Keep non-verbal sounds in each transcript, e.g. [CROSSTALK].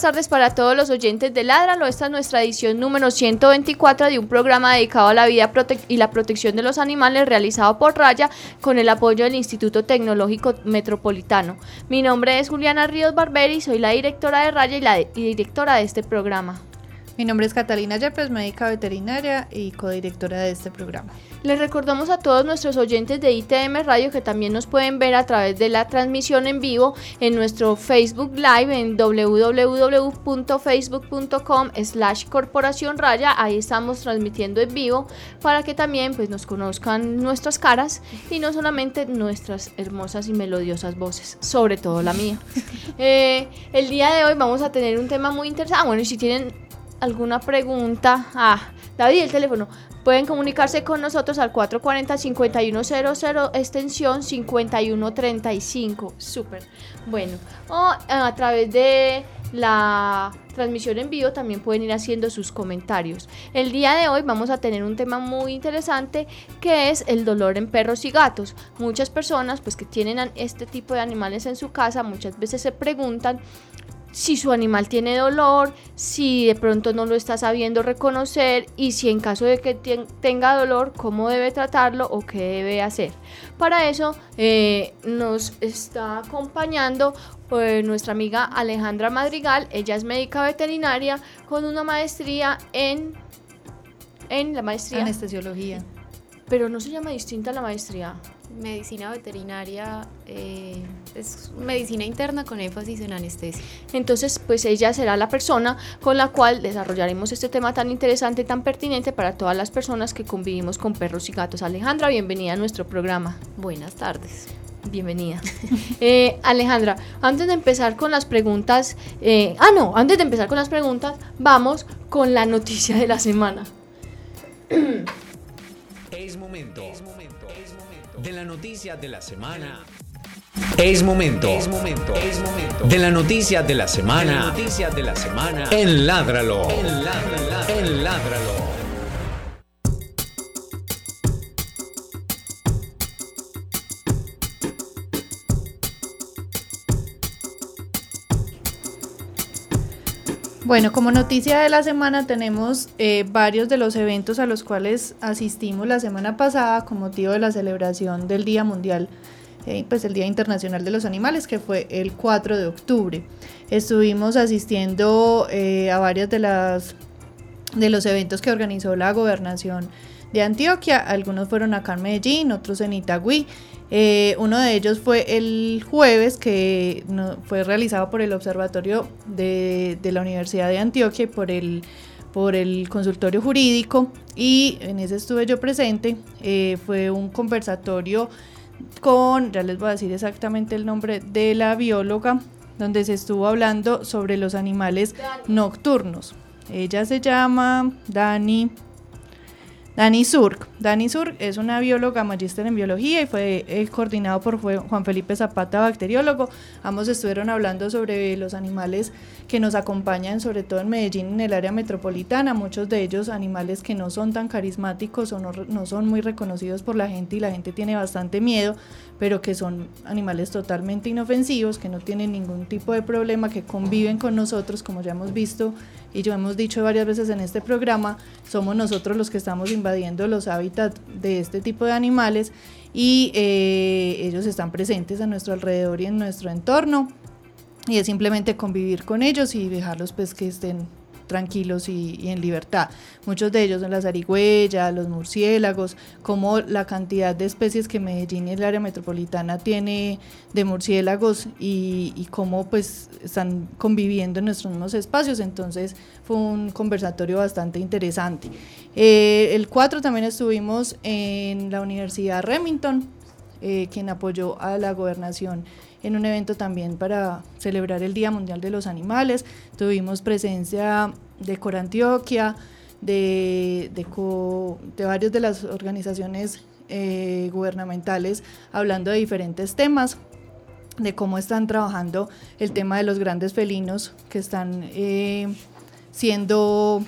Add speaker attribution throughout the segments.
Speaker 1: Buenas tardes para todos los oyentes de Ladralo. Esta es nuestra edición número 124 de un programa dedicado a la vida y la protección de los animales realizado por Raya con el apoyo del Instituto Tecnológico Metropolitano. Mi nombre es Juliana Ríos Barberi, soy la directora de Raya y la directora de este programa.
Speaker 2: Mi nombre es Catalina Yepes, médica veterinaria y codirectora de este programa.
Speaker 1: Les recordamos a todos nuestros oyentes de ITM Radio que también nos pueden ver a través de la transmisión en vivo en nuestro Facebook Live en www.facebook.com slash corporación raya. Ahí estamos transmitiendo en vivo para que también pues, nos conozcan nuestras caras y no solamente nuestras hermosas y melodiosas voces, sobre todo la mía. [LAUGHS] Eh, el día de hoy vamos a tener un tema muy interesante. Ah, bueno, y si tienen alguna pregunta, ah, David, el teléfono, pueden comunicarse con nosotros al 440-5100, extensión 5135. Súper. Bueno, o eh, a través de la transmisión en vivo también pueden ir haciendo sus comentarios. El día de hoy vamos a tener un tema muy interesante que es el dolor en perros y gatos. Muchas personas pues que tienen este tipo de animales en su casa muchas veces se preguntan si su animal tiene dolor, si de pronto no lo está sabiendo reconocer y si en caso de que tenga dolor, cómo debe tratarlo o qué debe hacer. Para eso eh, nos está acompañando eh, nuestra amiga Alejandra Madrigal, ella es médica veterinaria con una maestría en, en la maestría.
Speaker 2: Anestesiología.
Speaker 1: Pero no se llama distinta la maestría
Speaker 3: medicina veterinaria eh, es medicina interna con énfasis en anestesia.
Speaker 1: Entonces, pues ella será la persona con la cual desarrollaremos este tema tan interesante tan pertinente para todas las personas que convivimos con perros y gatos. Alejandra, bienvenida a nuestro programa.
Speaker 3: Buenas tardes.
Speaker 1: Bienvenida. [LAUGHS] Eh, Alejandra, antes de empezar con las preguntas, eh, ah, no, antes de empezar con las preguntas, vamos con la noticia de la semana.
Speaker 4: Es momento. Es momento de la noticia de la semana. Es momento. Es momento. Es momento. De la noticia de la semana. Noticias de la semana. En Ládralo. En
Speaker 2: Bueno, como noticia de la semana tenemos eh, varios de los eventos a los cuales asistimos la semana pasada con motivo de la celebración del Día Mundial, eh, pues el Día Internacional de los Animales, que fue el 4 de octubre. Estuvimos asistiendo eh, a varios de, las, de los eventos que organizó la gobernación de Antioquia, algunos fueron acá en Medellín, otros en Itagüí. Eh, uno de ellos fue el jueves, que fue realizado por el Observatorio de, la Universidad de Antioquia y por el, por el consultorio jurídico. Y en ese estuve yo presente. Eh, fue un conversatorio con, ya les voy a decir exactamente el nombre de la bióloga, donde se estuvo hablando sobre los animales nocturnos. Ella se llama Dani Dani Surk. Dani Surk es una bióloga magíster en biología y fue eh, coordinado por Juan Felipe Zapata, bacteriólogo. Ambos estuvieron hablando sobre los animales que nos acompañan, sobre todo en Medellín, en el área metropolitana. Muchos de ellos animales que no son tan carismáticos o no, no son muy reconocidos por la gente y la gente tiene bastante miedo, pero que son animales totalmente inofensivos, que no tienen ningún tipo de problema, que conviven con nosotros, como ya hemos visto y yo hemos dicho varias veces en este programa, somos nosotros los que estamos invadiendo los hábitats de este tipo de animales y eh, ellos están presentes a nuestro alrededor y en nuestro entorno. Y es simplemente convivir con ellos y dejarlos pues que estén tranquilos y, en libertad. Muchos de ellos son las zarigüeyas, los murciélagos, como la cantidad de especies que Medellín y el área metropolitana tiene de murciélagos y, y cómo pues están conviviendo en nuestros mismos espacios. Entonces fue un conversatorio bastante interesante. Eh, el 4 también estuvimos en la Universidad Remington, eh, quien apoyó a la gobernación en un evento también para celebrar el Día Mundial de los Animales. Tuvimos presencia de Corantioquia, de, de, de varias de las organizaciones eh, gubernamentales hablando de diferentes temas de cómo están trabajando el tema de los grandes felinos que están eh, siendo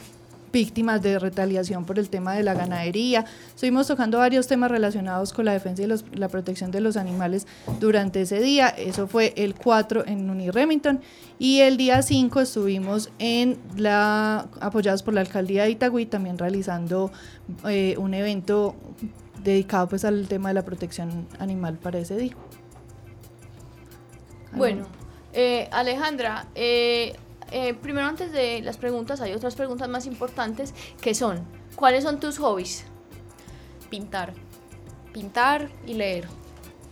Speaker 2: víctimas de retaliación por el tema de la ganadería. Estuvimos tocando varios temas relacionados con la defensa y la protección de los animales durante ese día. Eso fue el 4 en Uniremington. Y el día 5 estuvimos en la, apoyados por la alcaldía de Itagüí, también realizando eh, un evento dedicado pues al tema de la protección animal para ese día.
Speaker 1: Bueno, eh, Alejandra, eh, eh, primero antes de las preguntas hay otras preguntas más importantes que son, ¿cuáles son tus hobbies?
Speaker 3: Pintar, pintar y leer.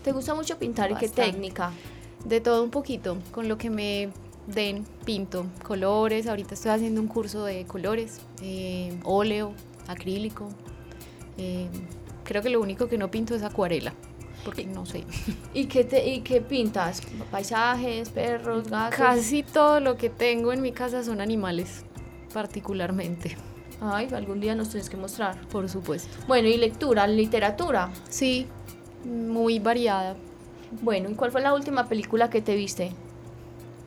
Speaker 1: ¿Te gusta mucho pintar y qué técnica?
Speaker 3: De todo un poquito, con lo que me den, pinto colores, ahorita estoy haciendo un curso de colores, eh, óleo, acrílico. Eh, creo que lo único que no pinto es acuarela porque no sé.
Speaker 1: ¿Y qué, te, ¿Y qué pintas? ¿Paisajes, perros, gatos?
Speaker 3: Casi todo lo que tengo en mi casa son animales, particularmente.
Speaker 1: Ay, algún día nos tienes que mostrar.
Speaker 3: Por supuesto.
Speaker 1: Bueno, ¿y lectura, literatura?
Speaker 3: Sí, muy variada.
Speaker 1: Bueno, ¿y cuál fue la última película que te viste?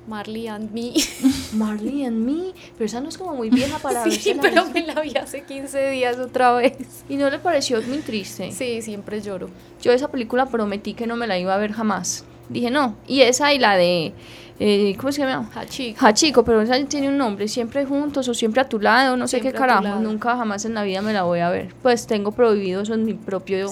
Speaker 3: Marley and Me. [LAUGHS]
Speaker 1: Marley and Me, pero esa no es como muy vieja para
Speaker 3: Sí, pero me la vi hace 15 días otra vez.
Speaker 1: ¿Y no le pareció muy triste?
Speaker 3: Sí, siempre lloro.
Speaker 1: Yo esa película prometí que no me la iba a ver jamás. Dije, no. Y esa y la de... Eh, ¿Cómo se llama?
Speaker 3: Hachiko.
Speaker 1: Hachiko, pero esa tiene un nombre, siempre juntos o siempre a tu lado, no sé qué carajo, nunca jamás en la vida me la voy a ver. Pues tengo prohibido eso en mi propio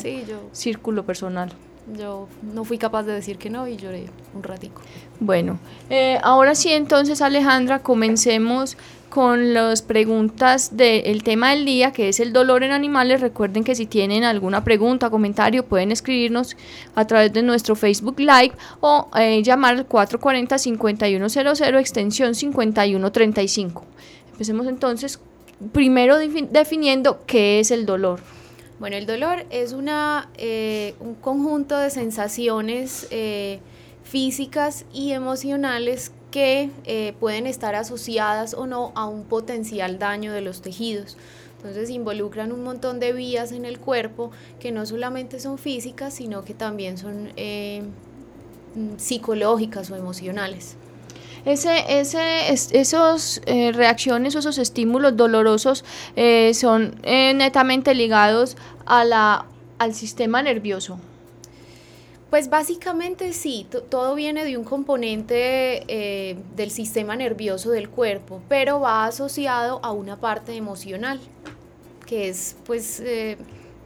Speaker 1: círculo personal.
Speaker 3: Yo no fui capaz de decir que no y lloré un ratico.
Speaker 1: Bueno, eh, ahora sí entonces Alejandra, comencemos con las preguntas del tema del día, que es el dolor en animales. Recuerden que si tienen alguna pregunta, comentario, pueden escribirnos a través de nuestro Facebook Live o eh, llamar al 440-5100, extensión 5135. Empecemos entonces, primero definiendo qué es el dolor.
Speaker 3: Bueno, el dolor es una, eh, un conjunto de sensaciones eh, físicas y emocionales que eh, pueden estar asociadas o no a un potencial daño de los tejidos. Entonces involucran un montón de vías en el cuerpo que no solamente son físicas, sino que también son psicológicas o emocionales.
Speaker 1: Ese, ese, esos eh, reacciones o esos estímulos dolorosos eh, son eh, netamente ligados a la, al sistema nervioso.
Speaker 3: Pues básicamente sí, todo viene de un componente del sistema nervioso del cuerpo, pero va asociado a una parte emocional, que es pues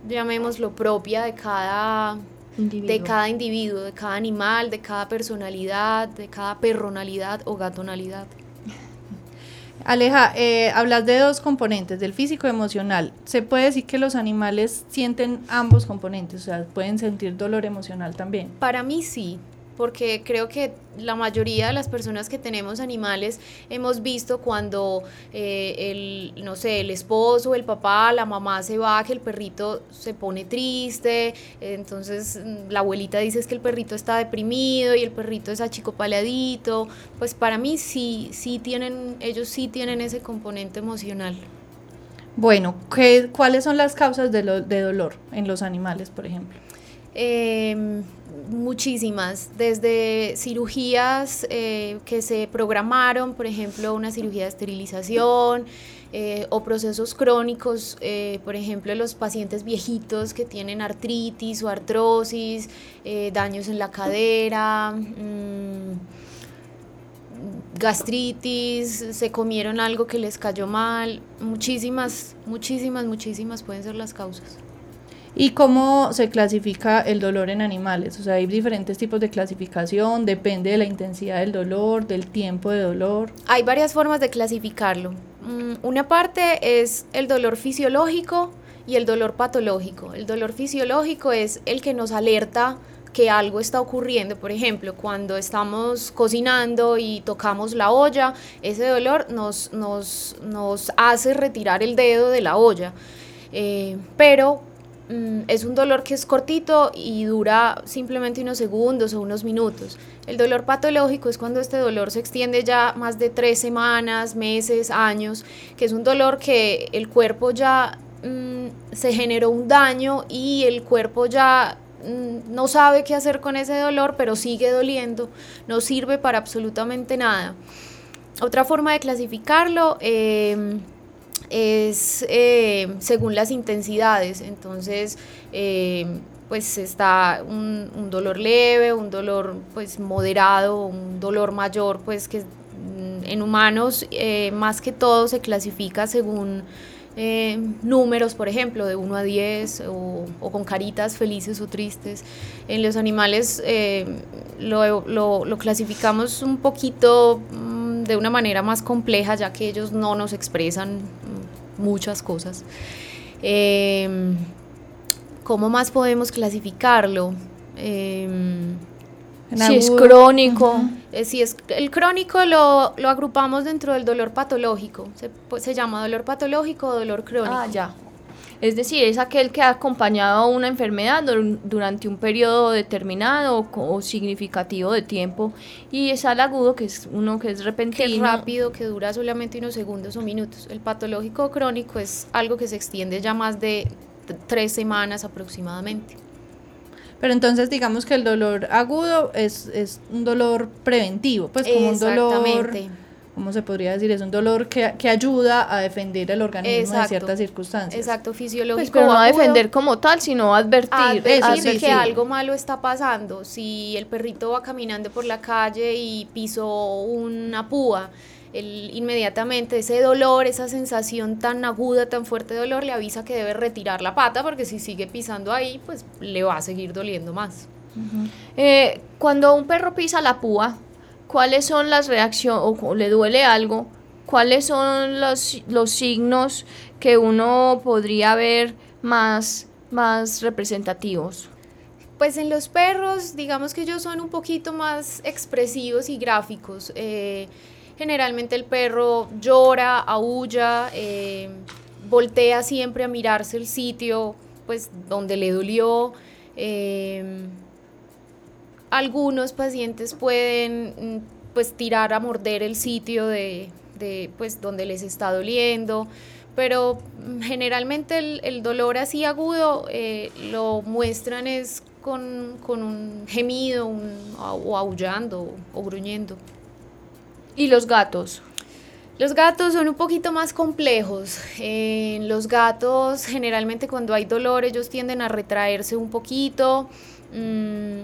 Speaker 3: llamémoslo propia de cada de cada individuo, de cada animal, de cada personalidad, de cada perronalidad o gatonalidad.
Speaker 2: Aleja, eh, hablas de dos componentes, del físico y emocional. ¿Se puede decir que los animales sienten ambos componentes? O sea, pueden sentir dolor emocional también.
Speaker 3: Para mí sí, porque creo que la mayoría de las personas que tenemos animales hemos visto cuando eh, el, no sé, el esposo, el papá, la mamá se va, que el perrito se pone triste, entonces mm, la abuelita dice que el perrito está deprimido y el perrito es achicopaleadito, pues para mí sí, sí tienen, ellos sí tienen ese componente emocional.
Speaker 2: Bueno, ¿qué, ¿cuáles son las causas de, de dolor en los animales, por ejemplo?
Speaker 3: Eh, muchísimas, desde cirugías eh, que se programaron, por ejemplo, una cirugía de esterilización, eh, o procesos crónicos, eh, por ejemplo, los pacientes viejitos que tienen artritis o artrosis, daños en la cadera, mm, gastritis, se comieron algo que les cayó mal, muchísimas, muchísimas, muchísimas pueden ser las causas.
Speaker 2: ¿Y cómo se clasifica el dolor en animales? O sea, hay diferentes tipos de clasificación, depende de la intensidad del dolor, del tiempo de dolor.
Speaker 3: Hay varias formas de clasificarlo. Mm, una parte es el dolor fisiológico y el dolor patológico. El dolor fisiológico es el que nos alerta que algo está ocurriendo. Por ejemplo, cuando estamos cocinando y tocamos la olla, ese dolor nos, hace retirar el dedo de la olla. Eh, pero mm, es un dolor que es cortito y dura simplemente unos segundos o unos minutos. El dolor patológico es cuando este dolor se extiende ya más de tres semanas, meses, años, que es un dolor que el cuerpo ya mm, se generó un daño y el cuerpo ya Mm, no sabe qué hacer con ese dolor, pero sigue doliendo, no sirve para absolutamente nada. Otra forma de clasificarlo em, es em, según las intensidades, entonces em, pues está un, dolor leve, un dolor pues moderado, un dolor mayor, pues que mm, en humanos eh, más que todo se clasifica según eh, números, por ejemplo, de 1 a 10 o, con caritas felices o tristes. En los animales eh, lo, clasificamos un poquito mm, de una manera más compleja, ya que ellos no nos expresan muchas cosas. Em, ¿Cómo más podemos clasificarlo? Em,
Speaker 1: si es crónico.
Speaker 3: Eh, si es el crónico lo, lo, agrupamos dentro del dolor patológico. Se, pues, se llama dolor patológico o dolor crónico.
Speaker 1: Ah, ya. Es decir, es aquel que ha acompañado a una enfermedad durante un periodo determinado o, significativo de tiempo. Y es al agudo, que es uno que es repentino.
Speaker 3: Que es rápido, que dura solamente unos segundos o minutos. El patológico crónico es algo que se extiende ya más de tres semanas aproximadamente.
Speaker 2: Pero entonces digamos que el dolor agudo es, es un dolor preventivo, pues como un dolor... ¿Cómo se podría decir? Es un dolor que, que ayuda a defender el organismo en ciertas circunstancias.
Speaker 3: Exacto, fisiológico. Pues,
Speaker 1: pero no a defender como tal, sino a advertir.
Speaker 3: advertir que algo malo está pasando. Si el perrito va caminando por la calle y pisó una púa, inmediatamente ese dolor, esa sensación tan aguda, tan fuerte de dolor, le avisa que debe retirar la pata porque si sigue pisando ahí, pues le va a seguir doliendo más.
Speaker 1: Eh, cuando un perro pisa la púa, ¿cuáles son las reacciones o le duele algo? ¿Cuáles son los, los signos que uno podría ver más, más representativos?
Speaker 3: Pues en los perros, digamos que ellos son un poquito más expresivos y gráficos. Eh, Generalmente el perro llora, aúlla, eh, voltea siempre a mirarse el sitio pues donde le dolió. Eh, algunos pacientes pueden pues tirar a morder el sitio de, pues donde les está doliendo, pero generalmente el, dolor así agudo eh, lo muestran es con, un gemido o aullando o gruñendo.
Speaker 1: ¿Y los gatos?
Speaker 3: Los gatos son un poquito más complejos. los gatos generalmente cuando hay dolor ellos tienden a retraerse un poquito. Mm,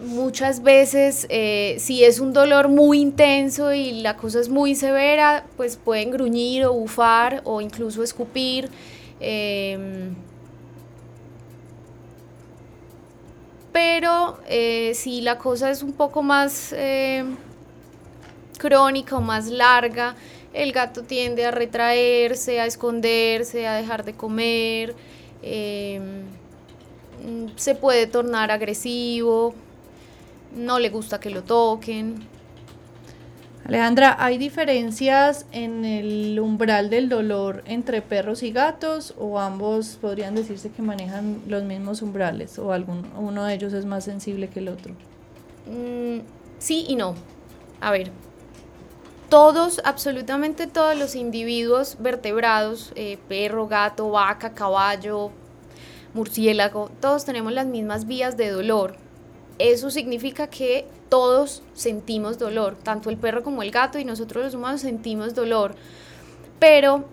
Speaker 3: muchas veces eh, si es un dolor muy intenso y la cosa es muy severa, pues pueden gruñir o bufar o incluso escupir. Em, pero eh, si la cosa es un poco más eh, crónica o más larga, el gato tiende a retraerse, a esconderse, a dejar de comer, em, se puede tornar agresivo, no le gusta que lo toquen.
Speaker 2: Alejandra, ¿hay diferencias en el umbral del dolor entre perros y gatos o ambos podrían decirse que manejan los mismos umbrales o algún, uno de ellos es más sensible que el otro?
Speaker 3: Mm, sí y no. A ver, todos, absolutamente todos los individuos vertebrados, eh, perro, gato, vaca, caballo, murciélago, todos tenemos las mismas vías de dolor. Eso significa que todos sentimos dolor, tanto el perro como el gato y nosotros los humanos sentimos dolor. Pero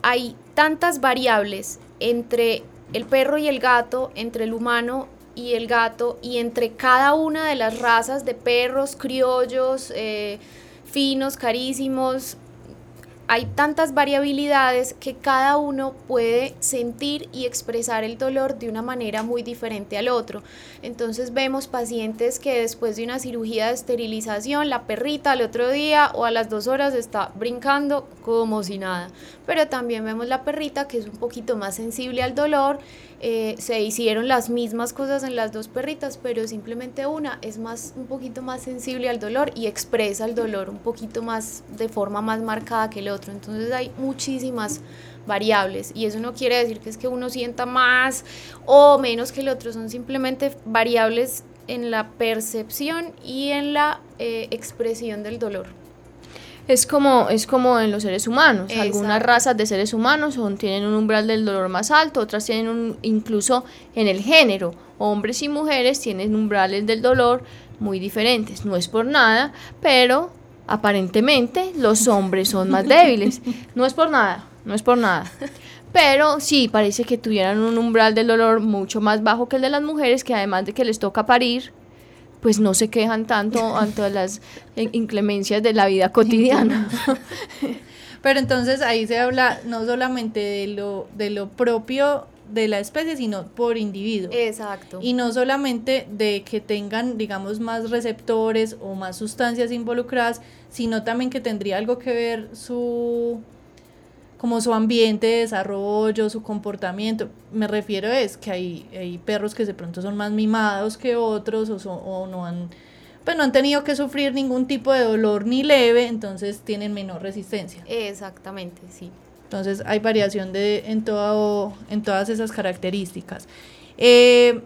Speaker 3: hay tantas variables entre el perro y el gato, entre el humano y el gato y entre cada una de las razas de perros, criollos, eh, finos, carísimos. Hay tantas variabilidades que cada uno puede sentir y expresar el dolor de una manera muy diferente al otro. Entonces vemos pacientes que después de una cirugía de esterilización, la perrita al otro día o a las dos horas está brincando como si nada. Pero también vemos la perrita que es un poquito más sensible al dolor. Eh, se hicieron las mismas cosas en las dos perritas, pero simplemente una es más un poquito más sensible al dolor y expresa el dolor un poquito más de forma más marcada que el otro. Entonces hay muchísimas variables y eso no quiere decir que es que uno sienta más o menos que el otro, son simplemente variables en la percepción y en la eh, expresión del dolor.
Speaker 1: Es como, es como en los seres humanos. Algunas razas de seres humanos son, tienen un umbral del dolor más alto, otras tienen un, incluso en el género, hombres y mujeres tienen umbrales del dolor muy diferentes. No es por nada, pero aparentemente los hombres son más [LAUGHS] débiles. No es por nada, no es por nada. Pero sí, parece que tuvieran un umbral del dolor mucho más bajo que el de las mujeres, que además de que les toca parir, pues no se quejan tanto [LAUGHS] ante las inclemencias de la vida cotidiana. [LAUGHS]
Speaker 2: Pero entonces ahí se habla no solamente de lo, de lo propio de la especie, sino por individuo.
Speaker 3: Exacto.
Speaker 2: Y no solamente de que tengan, digamos, más receptores o más sustancias involucradas, sino también que tendría algo que ver su como su ambiente de desarrollo, su comportamiento. Me refiero es que hay, hay perros que de pronto son más mimados que otros o, o no han pues no han tenido que sufrir ningún tipo de dolor ni leve, entonces tienen menor resistencia.
Speaker 3: Exactamente, sí.
Speaker 2: Entonces hay variación de, en, todo, en todas esas características. Eh,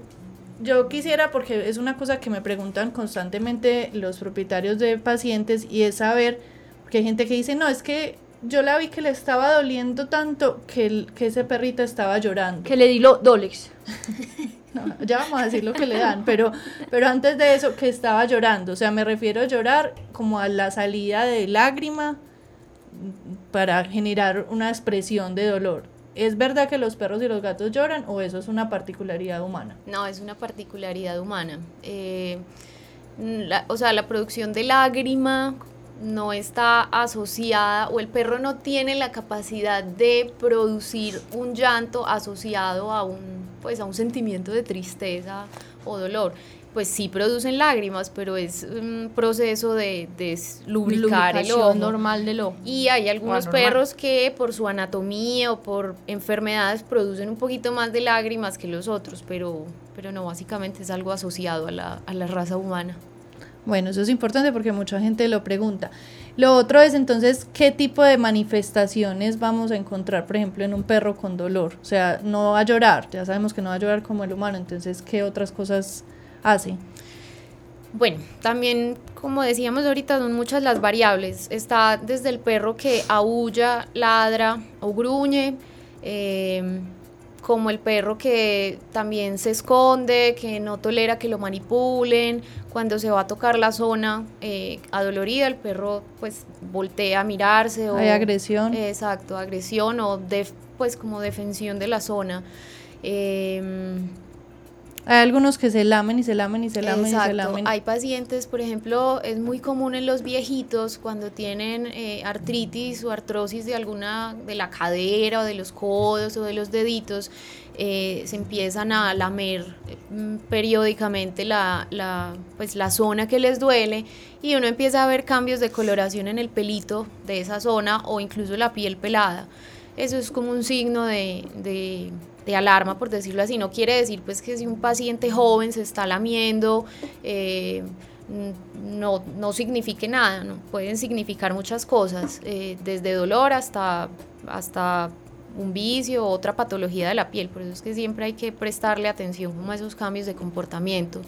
Speaker 2: yo quisiera, porque es una cosa que me preguntan constantemente los propietarios de pacientes, y es saber, porque hay gente que dice, no, es que yo la vi que le estaba doliendo tanto que, que ese perrito estaba llorando.
Speaker 1: Que le di lo Dolex. [LAUGHS]
Speaker 2: ya vamos a decir lo que le dan, pero, pero antes de eso, que estaba llorando. O sea, me refiero a llorar como a la salida de lágrima, para generar una expresión de dolor. ¿Es verdad que los perros y los gatos lloran o eso es una particularidad humana?
Speaker 3: No, es una particularidad humana. Eh, o sea, la producción de lágrima no está asociada o el perro no tiene la capacidad de producir un llanto asociado a un, pues, a un sentimiento de tristeza o dolor pues sí producen lágrimas, pero es un proceso de, de lubricar el ojo.
Speaker 1: normal del ojo.
Speaker 3: Y hay algunos perros que por su anatomía o por enfermedades producen un poquito más de lágrimas que los otros, pero, pero no, básicamente es algo asociado a la, a la raza humana.
Speaker 2: Bueno, eso es importante porque mucha gente lo pregunta. Lo otro es entonces qué tipo de manifestaciones vamos a encontrar, por ejemplo, en un perro con dolor. O sea, no va a llorar, ya sabemos que no va a llorar como el humano, entonces, ¿qué otras cosas hace?
Speaker 3: Bueno, también como decíamos ahorita son muchas las variables. Está desde el perro que aúlla, ladra o gruñe, em, como el perro que también se esconde, que no tolera que lo manipulen. Cuando se va a tocar la zona eh, adolorida, el perro pues voltea a mirarse.
Speaker 2: O, Hay agresión.
Speaker 3: exacto, agresión o pues como defensión de la zona. Em,
Speaker 2: hay algunos que se lamen y se lamen y se lamen y se lamen.
Speaker 3: Hay pacientes, por ejemplo, es muy común en los viejitos cuando tienen eh, artritis o artrosis de alguna, de la cadera o de los codos o de los deditos, eh, se empiezan a lamer mm, periódicamente la, la, pues, la zona que les duele y uno empieza a ver cambios de coloración en el pelito de esa zona o incluso la piel pelada. Eso es como un signo de de alarma, por decirlo así. No quiere decir pues que si un paciente joven se está lamiendo, eh, no, no signifique nada, ¿no? pueden significar muchas cosas, eh, desde dolor hasta, hasta un vicio o otra patología de la piel. Por eso es que siempre hay que prestarle atención como a esos cambios de comportamiento.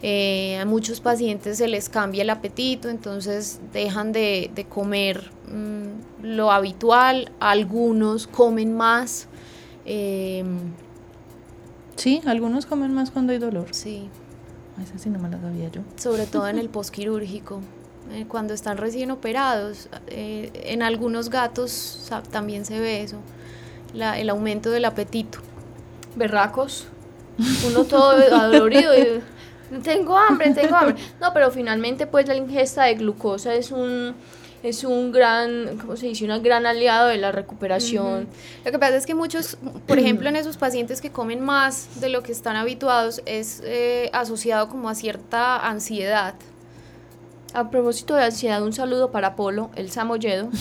Speaker 3: Eh, a muchos pacientes se les cambia el apetito, entonces dejan de, comer mm, lo habitual, algunos comen más,
Speaker 2: eh, sí, algunos comen más cuando hay dolor.
Speaker 3: Sí.
Speaker 2: Esa sí no me la sabía yo.
Speaker 3: Sobre todo en el [LAUGHS] posquirúrgico. Eh, cuando están recién operados, eh, en algunos gatos también se ve eso, la, el aumento del apetito.
Speaker 1: Berracos, uno todo adolorido y [LAUGHS] tengo hambre, tengo hambre. [LAUGHS] No, pero finalmente pues la ingesta de glucosa es un es un gran, ¿cómo se dice? Un gran aliado de la recuperación.
Speaker 3: Lo que pasa es que muchos, por [CLEARS THROAT] ejemplo, en esos pacientes que comen más de lo que están habituados, es eh, asociado como a cierta ansiedad.
Speaker 1: A propósito de ansiedad, un saludo para Polo, el samoyedo. [LAUGHS]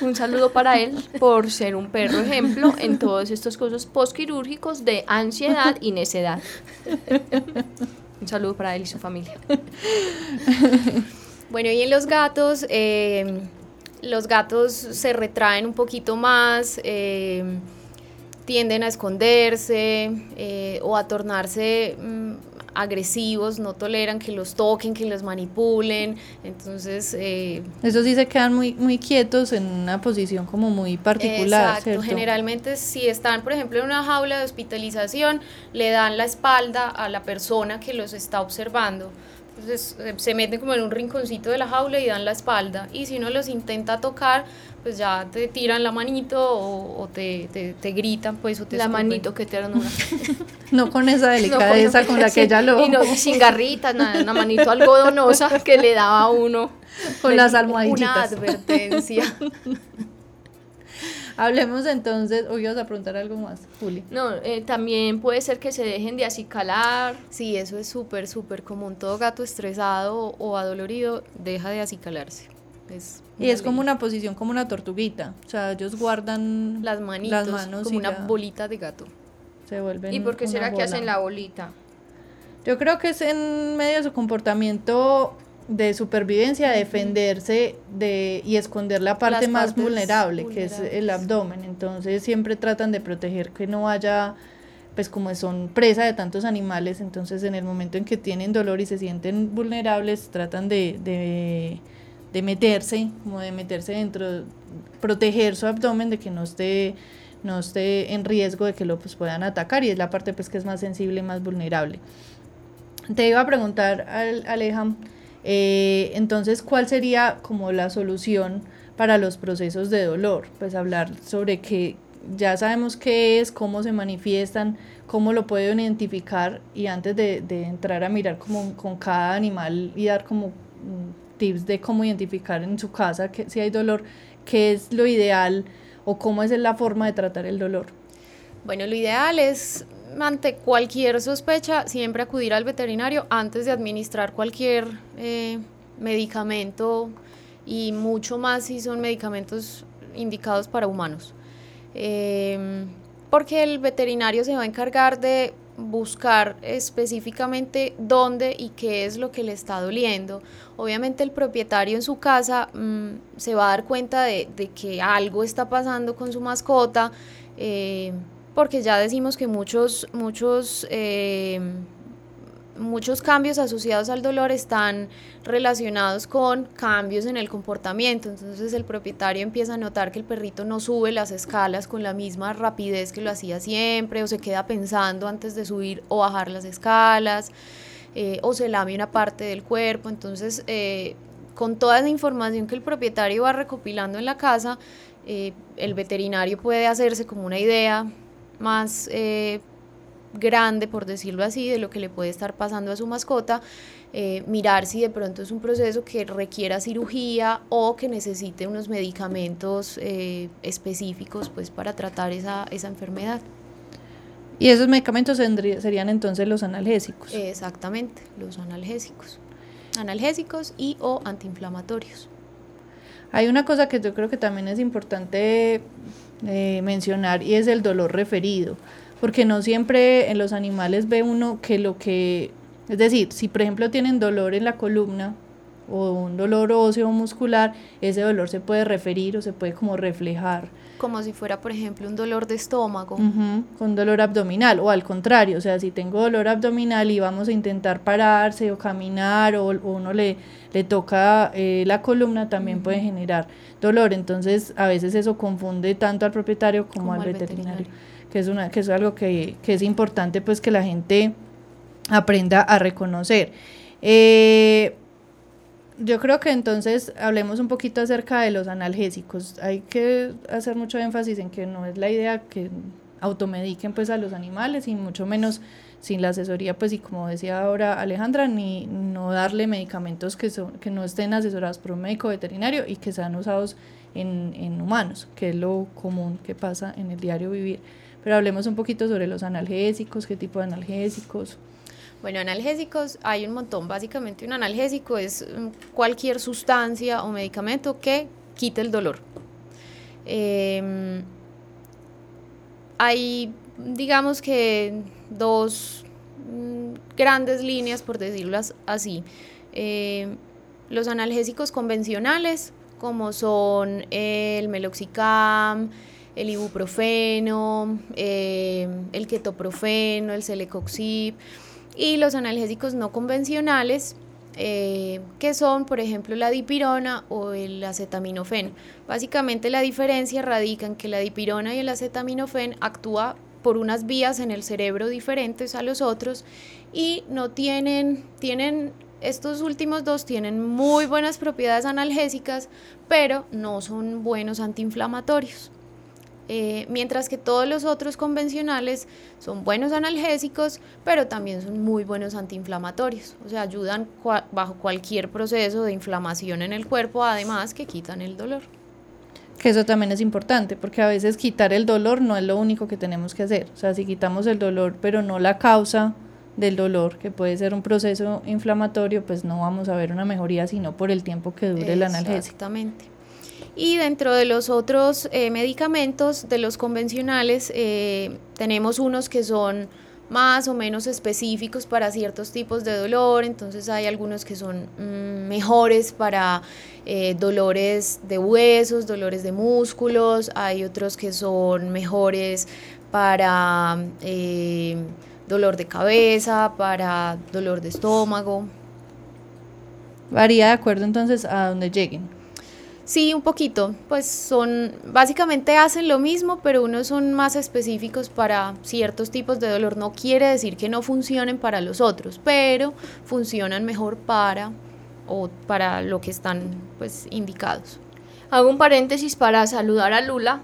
Speaker 1: un saludo para él por ser un perro ejemplo en todos estos casos postquirúrgicos de ansiedad y necedad. [LAUGHS] Un saludo para él y su familia. [LAUGHS]
Speaker 3: Bueno, y en los gatos, eh, los gatos se retraen un poquito más, eh, tienden a esconderse eh, o a tornarse mm, agresivos, no toleran que los toquen, que los manipulen, entonces... Eh,
Speaker 2: Eso sí se quedan muy, muy quietos en una posición como muy particular.
Speaker 3: Exacto, generalmente si están, por ejemplo, en una jaula de hospitalización, le dan la espalda a la persona que los está observando. Entonces eh, se meten como en un rinconcito de la jaula y dan la espalda. Y si uno los intenta tocar, pues ya te tiran la manito o, te, te, gritan, pues, o te
Speaker 1: La manito, que ternura. [LAUGHS]
Speaker 2: no con esa delicadeza con, la que ella lo...
Speaker 1: Y no, sin garritas, nada, una manito algodonosa [LAUGHS] que le daba a uno.
Speaker 2: Con las almohadillas.
Speaker 3: Una advertencia. [LAUGHS]
Speaker 2: Hablemos entonces, hoy vas a preguntar algo más, Juli.
Speaker 1: No, eh, también puede ser que se dejen de acicalar.
Speaker 3: Sí, eso es súper, súper común. Todo gato estresado o adolorido deja de acicalarse.
Speaker 2: Y es como una posición, como una tortuguita. O sea, ellos guardan
Speaker 3: las manitos, las manos como una bolita de gato.
Speaker 2: Se vuelven.
Speaker 1: ¿Y por qué será que hacen la bolita?
Speaker 2: Yo creo que es en medio de su comportamiento de supervivencia, defenderse de, y esconder la parte más vulnerable, que es el abdomen. Entonces siempre tratan de proteger que no haya, pues como son presa de tantos animales, entonces en el momento en que tienen dolor y se sienten vulnerables, tratan de, de, de meterse, como de meterse dentro, proteger su abdomen de que no esté no esté en riesgo de que lo pues, puedan atacar y es la parte pues que es más sensible y más vulnerable. Te iba a preguntar, Aleja, eh, entonces, ¿cuál sería como la solución para los procesos de dolor? Pues hablar sobre que ya sabemos qué es, cómo se manifiestan, cómo lo puedo identificar y antes de, entrar a mirar como con cada animal y dar como tips de cómo identificar en su casa que, si hay dolor, qué es lo ideal o cómo es la forma de tratar el dolor.
Speaker 3: Bueno, lo ideal es ante cualquier sospecha, siempre acudir al veterinario antes de administrar cualquier eh, medicamento y mucho más si son medicamentos indicados para humanos. Em, porque el veterinario se va a encargar de buscar específicamente dónde y qué es lo que le está doliendo. Obviamente el propietario en su casa mm, se va a dar cuenta de, que algo está pasando con su mascota. Eh, porque ya decimos que muchos, muchos, eh, muchos cambios asociados al dolor están relacionados con cambios en el comportamiento. Entonces el propietario empieza a notar que el perrito no sube las escalas con la misma rapidez que lo hacía siempre, o se queda pensando antes de subir o bajar las escalas, eh, o se lame una parte del cuerpo. Entonces, eh, con toda esa información que el propietario va recopilando en la casa, el veterinario puede hacerse como una idea más eh, grande, por decirlo así, de lo que le puede estar pasando a su mascota, eh, mirar si de pronto es un proceso que requiera cirugía o que necesite unos medicamentos eh, específicos pues, para tratar esa, esa enfermedad.
Speaker 2: ¿Y esos medicamentos serían entonces los analgésicos?
Speaker 3: Exactamente, los analgésicos. Analgésicos y o antiinflamatorios.
Speaker 2: Hay una cosa que yo creo que también es importante eh, mencionar y es el dolor referido, porque no siempre en los animales ve uno que lo que, es decir, si por ejemplo tienen dolor en la columna o un dolor óseo muscular, ese dolor se puede referir o se puede como reflejar
Speaker 3: como si fuera, por ejemplo, un dolor de estómago.
Speaker 2: con dolor abdominal, o al contrario, o sea, si tengo dolor abdominal y vamos a intentar pararse o caminar, o, uno le, le toca eh, la columna, también puede generar dolor. Entonces, a veces eso confunde tanto al propietario como, al, veterinario, que es, una, que es algo que, que es importante, pues, que la gente aprenda a reconocer. Eh, yo creo que entonces hablemos un poquito acerca de los analgésicos. Hay que hacer mucho énfasis en que no es la idea que automediquen pues a los animales y mucho menos sin la asesoría, pues y como decía ahora Alejandra, ni no darle medicamentos que, son, que no estén asesorados por un médico veterinario y que sean usados en, en humanos, que es lo común que pasa en el diario vivir. Pero hablemos un poquito sobre los analgésicos, qué tipo de analgésicos.
Speaker 3: Bueno, analgésicos hay un montón. Básicamente un analgésico es mm, cualquier sustancia o medicamento que quite el dolor. Em, hay, digamos que, dos mm, grandes líneas, por decirlo así. Em, los analgésicos convencionales, como son el meloxicam, el ibuprofeno, em, el ketoprofeno, el celecoxib y los analgésicos no convencionales, eh, que son, por ejemplo, la dipirona o el acetaminofén. Básicamente la diferencia radica en que la dipirona y el acetaminofén actúa por unas vías en el cerebro diferentes a los otros y no tienen, tienen, estos últimos dos tienen muy buenas propiedades analgésicas, pero no son buenos antiinflamatorios. Eh, mientras que todos los otros convencionales son buenos analgésicos, pero también son muy buenos antiinflamatorios, o sea, ayudan bajo cualquier proceso de inflamación en el cuerpo, además que quitan el dolor.
Speaker 2: Que eso también es importante, porque a veces quitar el dolor no es lo único que tenemos que hacer, o sea, si quitamos el dolor, pero no la causa del dolor, que puede ser un proceso inflamatorio, pues no vamos a ver una mejoría, sino por el tiempo que dure el analgésico.
Speaker 3: Exactamente. Y dentro de los otros eh, medicamentos, de los convencionales, eh, tenemos unos que son más o menos específicos para ciertos tipos de dolor, entonces hay algunos que son mm, mejores para eh, dolores de huesos, dolores de músculos, hay otros que son mejores para dolor de cabeza, para dolor de estómago.
Speaker 2: Varía de acuerdo entonces a donde lleguen.
Speaker 3: Sí, un poquito. Pues son, básicamente hacen lo mismo, pero unos son más específicos para ciertos tipos de dolor. No quiere decir que no funcionen para los otros, pero funcionan mejor para o para lo que están pues indicados.
Speaker 1: Hago un paréntesis para saludar a Lula,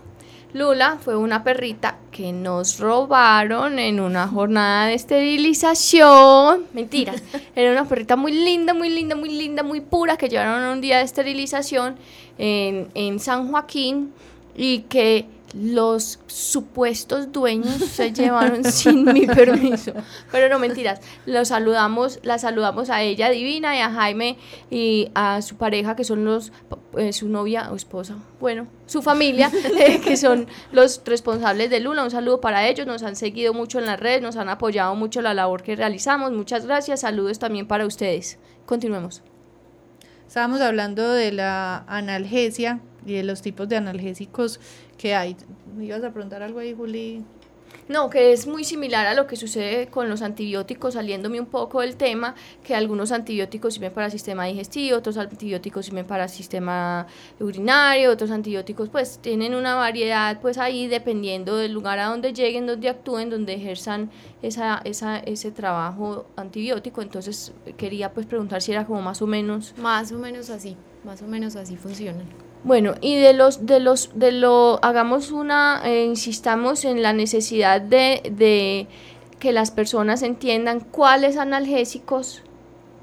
Speaker 1: Lula fue una perrita que nos robaron en una jornada de esterilización. Mentira, [LAUGHS] era una perrita muy linda, muy linda, muy linda, muy pura que llevaron un día de esterilización en, en San Joaquín y que los supuestos dueños se llevaron [LAUGHS] sin mi permiso. Pero no mentiras, los saludamos, la saludamos a ella divina y a Jaime y a su pareja que son los eh, su novia o esposa, bueno, su familia, [LAUGHS] eh, que son los responsables de Lula. Un saludo para ellos, nos han seguido mucho en las redes, nos han apoyado mucho la labor que realizamos. Muchas gracias, saludos también para ustedes. Continuemos.
Speaker 2: Estábamos hablando de la analgesia y de los tipos de analgésicos que hay. ¿Me ibas a preguntar algo ahí, Juli?
Speaker 1: No, que es muy similar a lo que sucede con los antibióticos, saliéndome un poco del tema, que algunos antibióticos sirven para el sistema digestivo, otros antibióticos sirven para el sistema urinario, otros antibióticos pues tienen una variedad pues ahí dependiendo del lugar a donde lleguen, donde actúen, donde ejerzan esa, esa, ese trabajo antibiótico. Entonces quería pues preguntar si era como más o menos...
Speaker 3: Más o menos así, más o menos así funcionan.
Speaker 1: Bueno, y de los, de los, de lo, hagamos una, eh, insistamos en la necesidad de, de que las personas entiendan cuáles analgésicos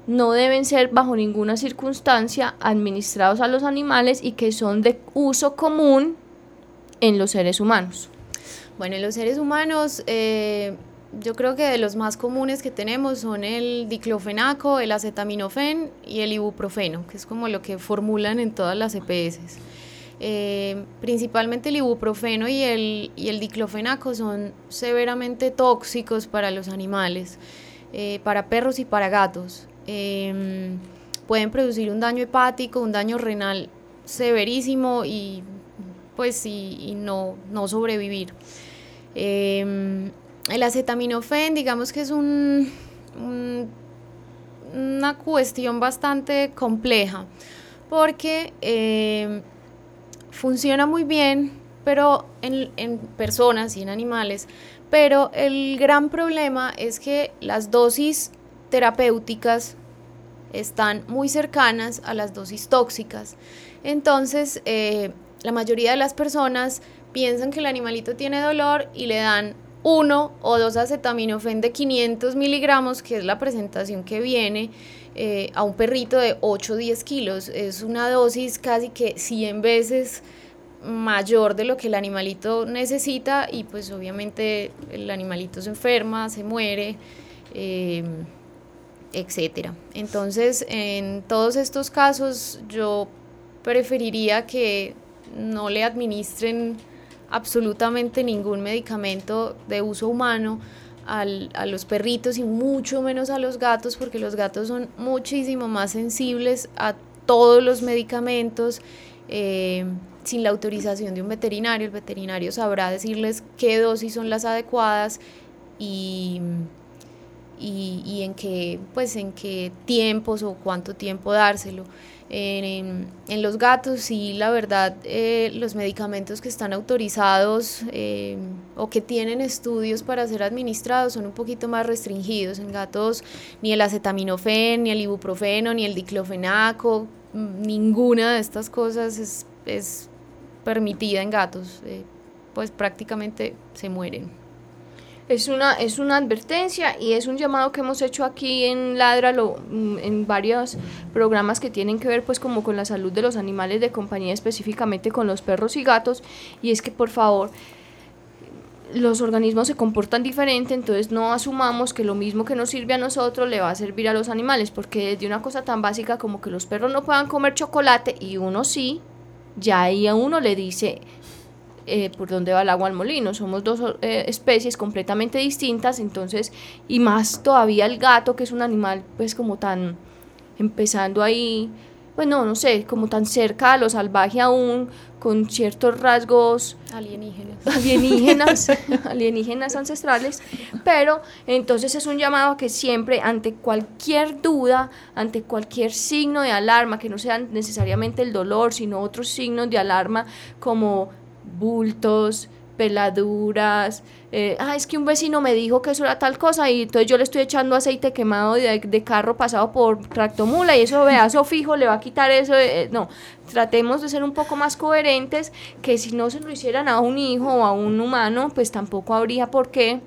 Speaker 1: no deben ser bajo ninguna circunstancia administrados a los animales y que son de uso común en los seres humanos.
Speaker 3: Bueno, en los seres humanos eh, yo creo que de los más comunes que tenemos son el diclofenaco, el acetaminofén y el ibuprofeno, que es como lo que formulan en todas las EPS. Eh, principalmente el ibuprofeno y el, y el diclofenaco son severamente tóxicos para los animales, eh, para perros y para gatos. Em, pueden producir un daño hepático, un daño renal severísimo y pues y, no, no sobrevivir. El acetaminofén, digamos que es un, una cuestión bastante compleja, porque eh, funciona muy bien, pero en, en personas y en animales, pero el gran problema es que las dosis terapéuticas están muy cercanas a las dosis tóxicas. Entonces, eh, la mayoría de las personas piensan que el animalito tiene dolor y le dan uno o dos acetaminofén de 500 miligramos, que es la presentación que viene eh, a un perrito de 8 o 10 kilos. Es una dosis casi que 100 veces mayor de lo que el animalito necesita y pues obviamente el animalito se enferma, se muere, eh, etcétera. Entonces, en todos estos casos yo preferiría que no le administren absolutamente ningún medicamento de uso humano al, a los perritos y mucho menos a los gatos porque los gatos son muchísimo más sensibles a todos los medicamentos eh, sin la autorización de un veterinario. El veterinario sabrá decirles qué dosis son las adecuadas y, y, en qué pues en qué tiempos o cuánto tiempo dárselo. En, los gatos y la verdad eh, los medicamentos que están autorizados eh, o que tienen estudios para ser administrados son un poquito más restringidos. En gatos ni el acetaminofén, ni el ibuprofeno, ni el diclofenaco, mm, ninguna de estas cosas es, es permitida en gatos. Eh, pues prácticamente se mueren.
Speaker 1: Es una, es una advertencia y es un llamado que hemos hecho aquí en Ladralo, mm, en varios programas que tienen que ver pues como con la salud de los animales de compañía, específicamente con los perros y gatos, y es que por favor los organismos se comportan diferente, entonces no asumamos que lo mismo que nos sirve a nosotros le va a servir a los animales, porque desde una cosa tan básica como que los perros no puedan comer chocolate y uno sí, ya ahí a uno le dice, eh, por dónde va el agua al molino. Somos dos eh, especies completamente distintas, entonces, y más todavía el gato, que es un animal pues como tan empezando ahí, bueno, no sé, como tan cerca a lo salvaje aún, con ciertos rasgos
Speaker 3: alienígenas,
Speaker 1: alienígenas, [LAUGHS] alienígenas ancestrales, pero entonces es un llamado que siempre ante cualquier duda, ante cualquier signo de alarma, que no sea necesariamente el dolor, sino otros signos de alarma como bultos, peladuras, eh, ah, es que un vecino me dijo que eso era tal cosa y entonces yo le estoy echando aceite quemado de, carro pasado por tractomula y eso, veazo fijo, le va a quitar eso. Eh, no, tratemos de ser un poco más coherentes, que si no se lo hicieran a un hijo o a un humano, pues tampoco habría por qué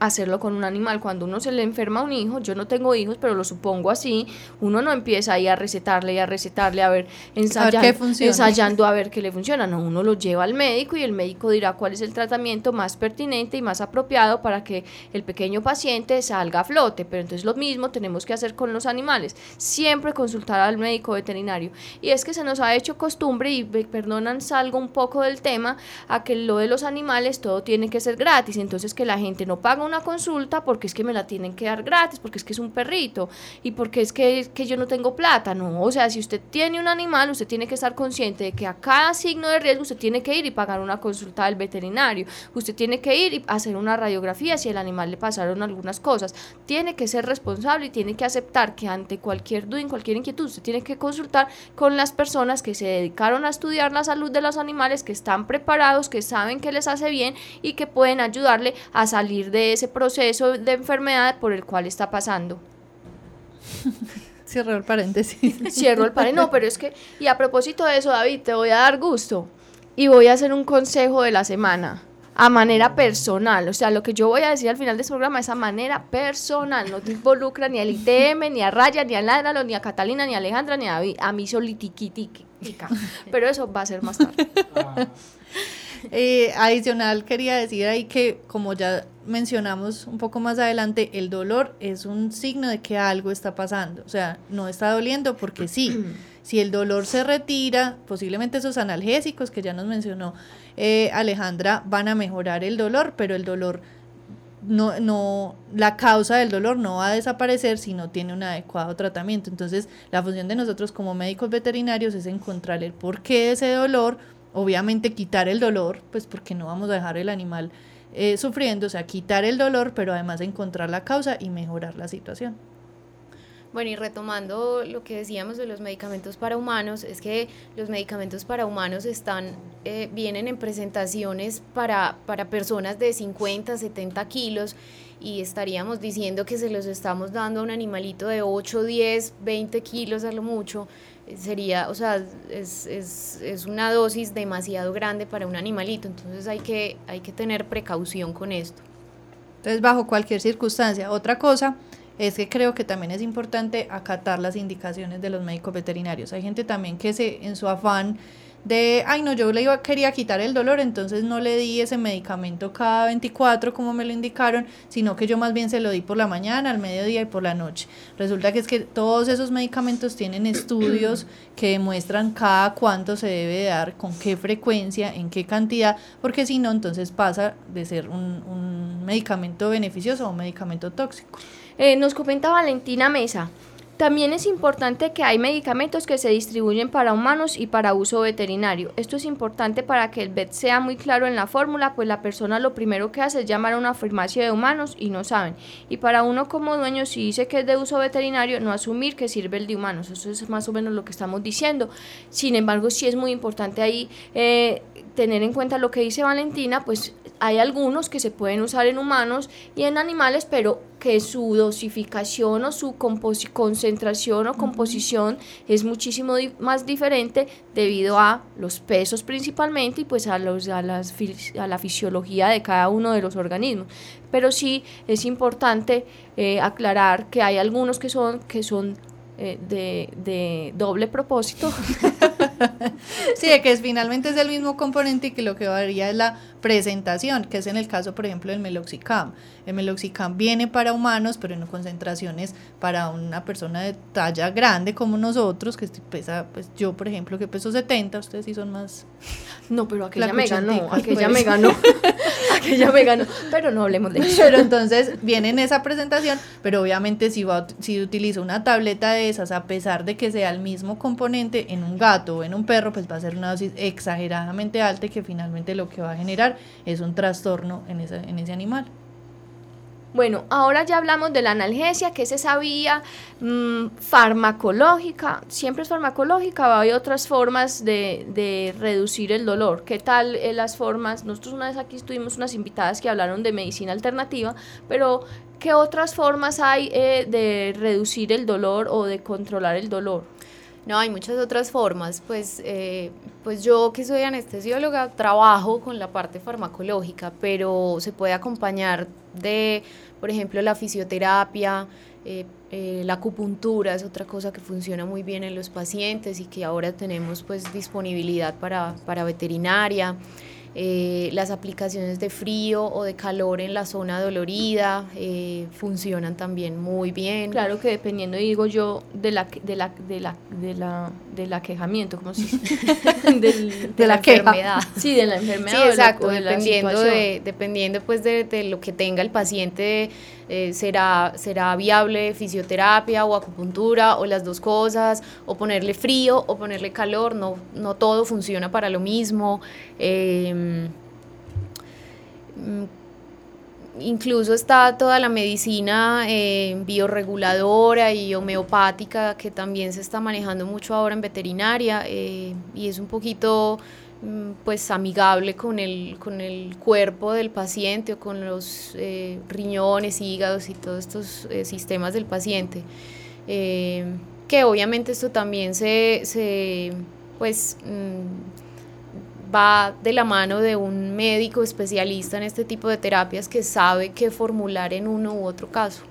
Speaker 1: hacerlo con un animal. Cuando uno se le enferma a un hijo, yo no tengo hijos, pero lo supongo así, uno no empieza ahí a recetarle y a recetarle, a ver, ensayando, ensayando a ver qué le funciona. No, uno lo lleva al médico y el médico dirá cuál es el tratamiento más pertinente y más apropiado para que el pequeño paciente salga a flote. Pero entonces lo mismo tenemos que hacer con los animales. Siempre consultar al médico veterinario. Y es que se nos ha hecho costumbre, y perdonan, salgo un poco del tema, a que lo de los animales todo tiene que ser gratis. Entonces que la gente no paga una consulta porque es que me la tienen que dar gratis, porque es que es un perrito y porque es que, que yo no tengo plata, no, o sea, si usted tiene un animal, usted tiene que estar consciente de que a cada signo de riesgo usted tiene que ir y pagar una consulta del veterinario, usted tiene que ir y hacer una radiografía si el animal le pasaron algunas cosas, tiene que ser responsable y tiene que aceptar que ante cualquier duda, cualquier inquietud, usted tiene que consultar con las personas que se dedicaron a estudiar la salud de los animales, que están preparados, que saben que les hace bien y que pueden ayudarle a salir de ese ese proceso de enfermedad por el cual está pasando. [LAUGHS]
Speaker 2: Cierro el paréntesis.
Speaker 1: Cierro el paréntesis. No, pero es que, y a propósito de eso, David, te voy a dar gusto y voy a hacer un consejo de la semana a manera personal. O sea, lo que yo voy a decir al final de este programa es a manera personal. No te involucra ni al ITM, ni a Raya, ni a Ládralo, ni a Catalina, ni a Alejandra, ni a David. A mí solitiquitica. Pero eso va a ser más tarde. [LAUGHS]
Speaker 2: Eh, adicional, quería decir ahí que, como ya mencionamos un poco más adelante, el dolor es un signo de que algo está pasando. O sea, no está doliendo porque sí. [CLEARS THROAT] Si el dolor se retira, posiblemente esos analgésicos que ya nos mencionó eh, Alejandra van a mejorar el dolor, pero el dolor no, no, la causa del dolor no va a desaparecer si no tiene un adecuado tratamiento. Entonces, la función de nosotros como médicos veterinarios es encontrar el porqué de ese dolor, obviamente quitar el dolor, pues porque no vamos a dejar el animal eh, sufriendo, o sea, quitar el dolor, pero además encontrar la causa y mejorar la situación.
Speaker 3: Bueno, y retomando lo que decíamos de los medicamentos para humanos, es que los medicamentos para humanos están, eh, vienen en presentaciones para, para personas de 50, 70 kilos y estaríamos diciendo que se los estamos dando a un animalito de 8, 10, 20 kilos a lo mucho. Sería, o sea, es, es, es, una dosis demasiado grande para un animalito, entonces hay que, hay que tener precaución con esto.
Speaker 2: Entonces, bajo cualquier circunstancia. Otra cosa es que creo que también es importante acatar las indicaciones de los médicos veterinarios. Hay gente también que se, en su afán de, ay no, yo le iba, quería quitar el dolor, entonces no le di ese medicamento cada 24 como me lo indicaron, sino que yo más bien se lo di por la mañana, al mediodía y por la noche. Resulta que es que todos esos medicamentos tienen estudios [CLEARS THROAT] que demuestran cada cuánto se debe dar, con qué frecuencia, en qué cantidad, porque si no, entonces pasa de ser un, un medicamento beneficioso a un medicamento tóxico.
Speaker 1: Eh, nos comenta Valentina Mesa. También es importante que hay medicamentos que se distribuyen para humanos y para uso veterinario. Esto es importante para que el vet sea muy claro en la fórmula, pues la persona lo primero que hace es llamar a una farmacia de humanos y no saben. Y para uno como dueño, si dice que es de uso veterinario, no asumir que sirve el de humanos. Eso es más o menos lo que estamos diciendo. Sin embargo, sí es muy importante ahí eh, tener en cuenta lo que dice Valentina, pues hay algunos que se pueden usar en humanos y en animales, pero que su dosificación o su concentración o composición es muchísimo más diferente debido a los pesos principalmente y pues a, los, a, las, a la fisiología de cada uno de los organismos. Pero sí es importante eh, aclarar que hay algunos que son, que son eh, de, de, doble propósito. [LAUGHS]
Speaker 2: sí, de que finalmente es el mismo componente y que lo que varía es la presentación, que es en el caso, por ejemplo, del meloxicam. El meloxicam viene para humanos, pero en concentraciones para una persona de talla grande como nosotros, que pesa, pues yo, por ejemplo, que peso 70, ustedes sí son más... [LAUGHS]
Speaker 1: No, pero aquella me ganó, aquella me ganó, [LAUGHS] aquella me ganó, pero no hablemos de eso.
Speaker 2: Pero entonces viene en esa presentación, pero obviamente si, va, si utilizo una tableta de esas, a pesar de que sea el mismo componente en un gato o en un perro, pues va a ser una dosis exageradamente alta y que finalmente lo que va a generar es un trastorno en ese, en ese animal.
Speaker 1: Bueno, ahora ya hablamos de la analgesia, que es esa vía mm, farmacológica. Siempre es farmacológica, hay otras formas de, de, reducir el dolor. ¿Qué tal eh, las formas? Nosotros una vez aquí tuvimos unas invitadas que hablaron de medicina alternativa, pero ¿qué otras formas hay eh, de reducir el dolor o de controlar el dolor?
Speaker 3: No, hay muchas otras formas. Pues, eh, pues yo que soy anestesióloga trabajo con la parte farmacológica, pero se puede acompañar de, por ejemplo, la fisioterapia, eh, eh, la acupuntura es otra cosa que funciona muy bien en los pacientes y que ahora tenemos pues disponibilidad para, para veterinaria. Eh, las aplicaciones de frío o de calor en la zona dolorida eh, funcionan también muy bien.
Speaker 1: Claro que dependiendo, digo yo, de la de la de la de la del aquejamiento, como si [LAUGHS]
Speaker 3: de, la, enfermedad.
Speaker 1: Sí, de la enfermedad.
Speaker 3: Sí, exacto, dependiendo de dependiendo pues de, de lo que tenga el paciente eh, será, será viable fisioterapia o acupuntura o las dos cosas, o ponerle frío o ponerle calor, no, no todo funciona para lo mismo. Mm, incluso está toda la medicina eh, bioreguladora y homeopática que también se está manejando mucho ahora en veterinaria eh, y es un poquito Mm, pues amigable con el, con el cuerpo del paciente o con los eh, riñones, hígados y todos estos eh, sistemas del paciente. Que obviamente esto también se, se pues mm, va de la mano de un médico especialista en este tipo de terapias que sabe qué formular en uno u otro caso.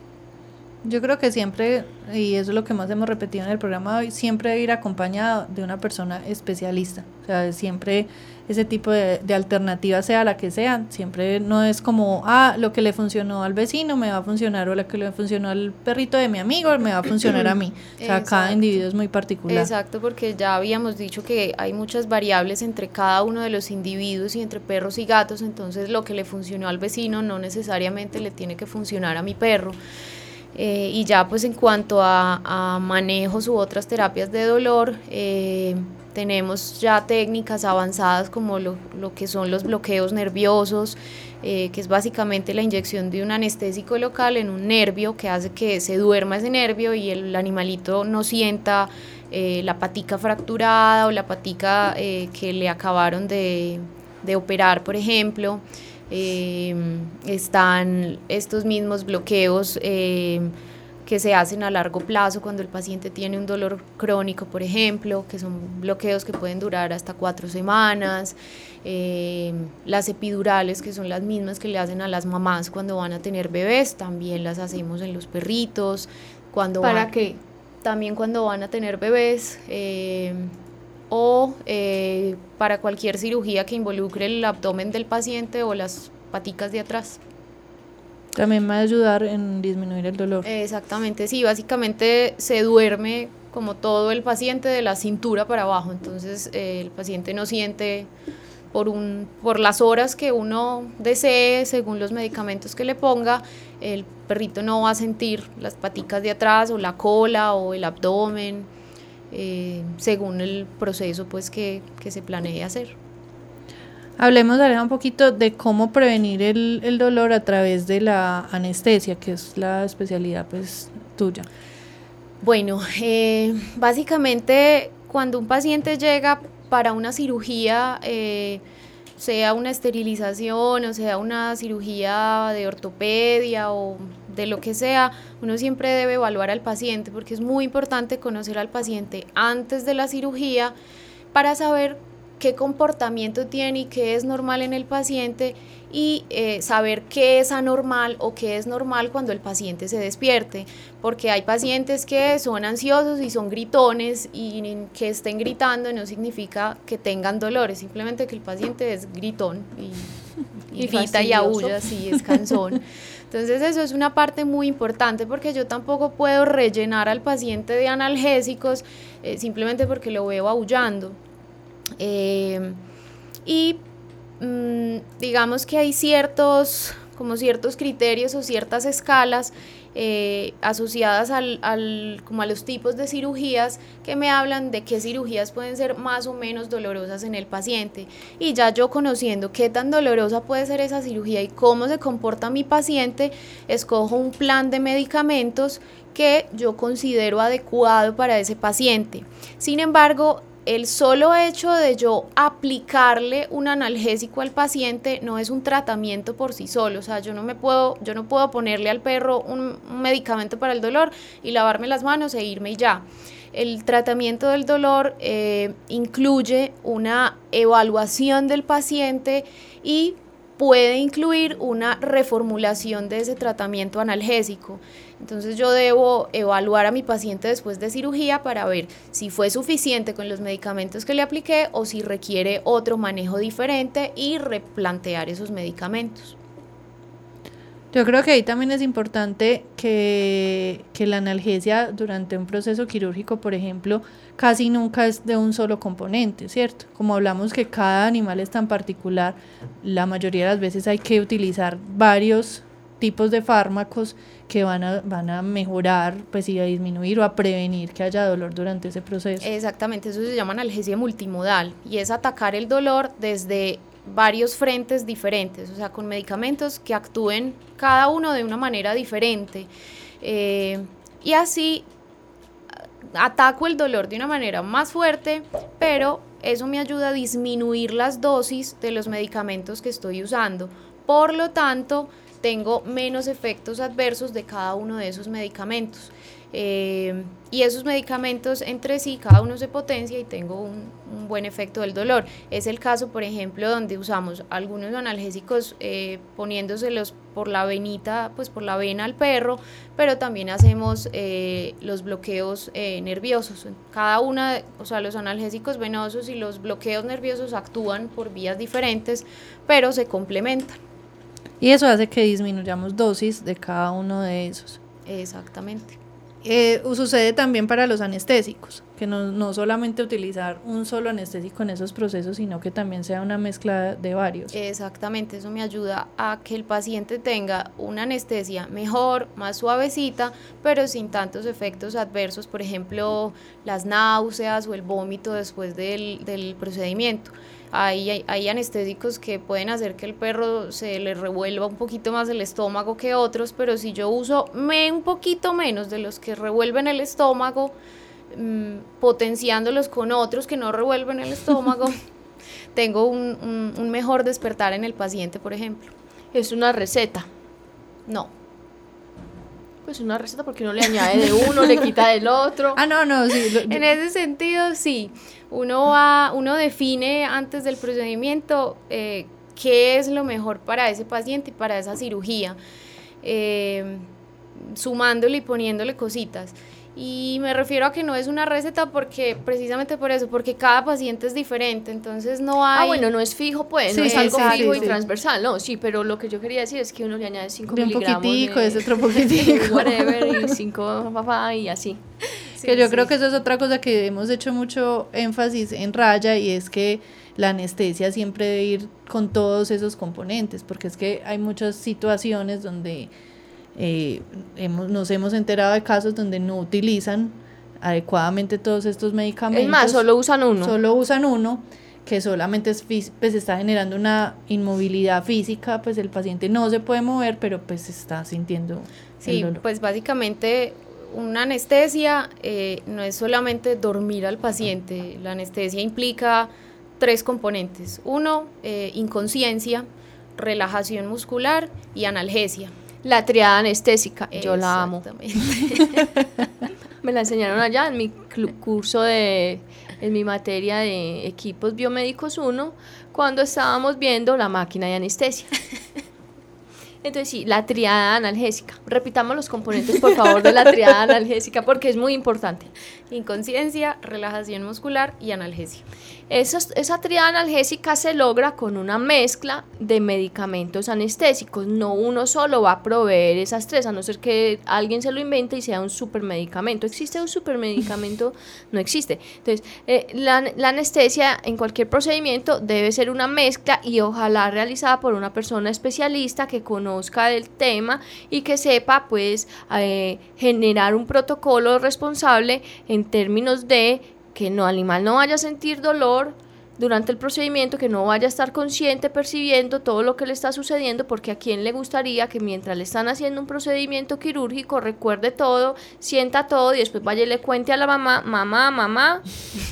Speaker 2: Yo creo que siempre, y eso es lo que más hemos repetido en el programa de hoy, siempre ir acompañado de una persona especialista. O sea, siempre ese tipo de, de alternativa, sea la que sea, siempre no es como, ah, lo que le funcionó al vecino me va a funcionar, o lo que le funcionó al perrito de mi amigo me va a funcionar a mí. [CLEARS THROAT] O sea, cada individuo es muy particular.
Speaker 3: Exacto, porque ya habíamos dicho que hay muchas variables entre cada uno de los individuos y entre perros y gatos, entonces lo que le funcionó al vecino no necesariamente le tiene que funcionar a mi perro. Eh, y ya pues en cuanto a, manejos u otras terapias de dolor, eh, tenemos ya técnicas avanzadas como lo, que son los bloqueos nerviosos, eh, que es básicamente la inyección de un anestésico local en un nervio que hace que se duerma ese nervio y el animalito no sienta la patica fracturada o la patica que le acabaron de, de operar, por ejemplo. Eh, están estos mismos bloqueos eh, que se hacen a largo plazo cuando el paciente tiene un dolor crónico, por ejemplo, que son bloqueos que pueden durar hasta cuatro semanas, eh, las epidurales, que son las mismas que le hacen a las mamás cuando van a tener bebés, también las hacemos en los perritos. Cuando
Speaker 1: ¿Para qué?
Speaker 3: También cuando van a tener bebés. Eh, o eh, para cualquier cirugía que involucre el abdomen del paciente o las paticas de atrás.
Speaker 2: También va a ayudar en disminuir el dolor.
Speaker 3: Exactamente, sí, básicamente se duerme como todo el paciente de la cintura para abajo, entonces eh, el paciente no siente por, un, por las horas que uno desee, según los medicamentos que le ponga, el perrito no va a sentir las paticas de atrás o la cola o el abdomen, eh, según el proceso pues que, que se planee hacer.
Speaker 2: Hablemos, Aleja, un poquito de cómo prevenir el, dolor a través de la anestesia, que es la especialidad pues tuya.
Speaker 3: Bueno, eh, básicamente cuando un paciente llega para una cirugía, eh, sea una esterilización o sea una cirugía de ortopedia o de lo que sea, uno siempre debe evaluar al paciente porque es muy importante conocer al paciente antes de la cirugía para saber qué comportamiento tiene y qué es normal en el paciente y eh, saber qué es anormal o qué es normal cuando el paciente se despierte, porque hay pacientes que son ansiosos y son gritones y que estén gritando no significa que tengan dolores, simplemente que el paciente es gritón y, [LAUGHS] y, grita y aúlla, sí, es cansón. Entonces eso es una parte muy importante porque yo tampoco puedo rellenar al paciente de analgésicos eh, simplemente porque lo veo aullando. Eh, y mm, digamos que hay ciertos, como ciertos criterios o ciertas escalas eh, asociadas al, como a los tipos de cirugías que me hablan de qué cirugías pueden ser más o menos dolorosas en el paciente. Y ya yo conociendo qué tan dolorosa puede ser esa cirugía y cómo se comporta mi paciente, escojo un plan de medicamentos que yo considero adecuado para ese paciente. Sin embargo, el solo hecho de yo aplicarle un analgésico al paciente no es un tratamiento por sí solo, o sea, yo no me puedo, yo no puedo ponerle al perro un, medicamento para el dolor y lavarme las manos e irme y ya. El tratamiento del dolor eh, incluye una evaluación del paciente y puede incluir una reformulación de ese tratamiento analgésico. Entonces yo debo evaluar a mi paciente después de cirugía para ver si fue suficiente con los medicamentos que le apliqué o si requiere otro manejo diferente y replantear esos medicamentos.
Speaker 2: Yo creo que ahí también es importante que, que, la analgesia durante un proceso quirúrgico, por ejemplo, casi nunca es de un solo componente, ¿cierto? Como hablamos que cada animal es tan particular, la mayoría de las veces hay que utilizar varios tipos de fármacos que van a, van a mejorar pues, y a disminuir o a prevenir que haya dolor durante ese proceso.
Speaker 3: Exactamente, eso se llama analgesia multimodal y es atacar el dolor desde varios frentes diferentes, o sea, con medicamentos que actúen cada uno de una manera diferente. Eh, y así ataco el dolor de una manera más fuerte, pero eso me ayuda a disminuir las dosis de los medicamentos que estoy usando. Por lo tanto, tengo menos efectos adversos de cada uno de esos medicamentos. Eh, y esos medicamentos entre sí, cada uno se potencia y tengo un, buen efecto del dolor. Es el caso, por ejemplo, donde usamos algunos analgésicos eh, poniéndoselos por la venita, pues por la vena al perro, pero también hacemos eh, los bloqueos nerviosos. Cada una, o sea, los analgésicos venosos y los bloqueos nerviosos actúan por vías diferentes, pero se complementan.
Speaker 2: Y eso hace que disminuyamos dosis de cada uno de esos.
Speaker 3: Exactamente.
Speaker 2: Eh, sucede también para los anestésicos, que no, no, solamente utilizar un solo anestésico en esos procesos, sino que también sea una mezcla de varios.
Speaker 3: Exactamente, eso me ayuda a que el paciente tenga una anestesia mejor, más suavecita, pero sin tantos efectos adversos, por ejemplo, las náuseas o el vómito después del, del procedimiento. Hay, hay, anestésicos que pueden hacer que el perro se le revuelva un poquito más el estómago que otros, pero si yo uso me, un poquito menos de los que revuelven el estómago, mm, potenciándolos con otros que no revuelven el estómago, [LAUGHS] tengo un, un mejor despertar en el paciente, por ejemplo.
Speaker 1: Es una receta.
Speaker 3: No.
Speaker 1: Pues una receta porque uno le añade de uno, le quita del otro. [LAUGHS]
Speaker 2: Ah, no, no, sí. lo- [LAUGHS]
Speaker 3: En ese sentido, sí. Uno va, uno define antes del procedimiento eh, qué es lo mejor para ese paciente y para esa cirugía, eh, sumándole y poniéndole cositas. Y me refiero a que no es una receta porque, precisamente por eso, porque cada paciente es diferente, entonces no hay...
Speaker 1: Ah, bueno, no es fijo, pues, no
Speaker 2: Sí,
Speaker 1: es algo
Speaker 2: exacto,
Speaker 1: fijo y
Speaker 2: sí.
Speaker 1: transversal, no, sí, pero lo que yo quería decir es que uno le añade 5
Speaker 2: De un
Speaker 1: miligramos
Speaker 2: poquitico, de ese otro poquitico. [LAUGHS]
Speaker 1: whatever, y 5 papá y así.
Speaker 2: que yo
Speaker 3: Sí,
Speaker 2: creo que eso es otra cosa que hemos hecho mucho énfasis en raya y es que la anestesia siempre debe ir con todos esos componentes, porque es que hay muchas situaciones donde eh, hemos, nos hemos enterado de casos donde no utilizan adecuadamente todos estos medicamentos.
Speaker 1: Es más, solo usan uno.
Speaker 2: solo usan uno que solamente es pues está generando una inmovilidad física, pues el paciente no se puede mover, pero pues está sintiendo
Speaker 3: Sí,
Speaker 2: el dolor.
Speaker 3: pues básicamente una anestesia eh, no es solamente dormir al paciente, la anestesia implica tres componentes. Uno, eh, inconsciencia, relajación muscular y analgesia.
Speaker 1: La triada anestésica, yo la amo. [LAUGHS] Me la enseñaron allá en mi curso de, en mi materia de equipos biomédicos 1, cuando estábamos viendo la máquina de anestesia. Entonces sí, la triada analgésica. Repitamos los componentes, por favor, de la triada analgésica, porque es muy importante.
Speaker 3: Inconsciencia, relajación muscular y analgesia.
Speaker 1: Esas- esa triada analgésica se logra con una mezcla de medicamentos anestésicos. No uno solo va a proveer esas tres, a no ser que alguien se lo invente y sea un supermedicamento. ¿Existe un supermedicamento? [LAUGHS] No existe. Entonces, eh, la, la anestesia en cualquier procedimiento debe ser una mezcla y ojalá realizada por una persona especialista que conozca del tema y que sepa, pues, eh, generar un protocolo responsable en términos de que no animal no vaya a sentir dolor durante el procedimiento, que no vaya a estar consciente percibiendo todo lo que le está sucediendo, porque a quién le gustaría que mientras le están haciendo un procedimiento quirúrgico recuerde todo, sienta todo y después vaya y le cuente a la mamá, mamá, mamá,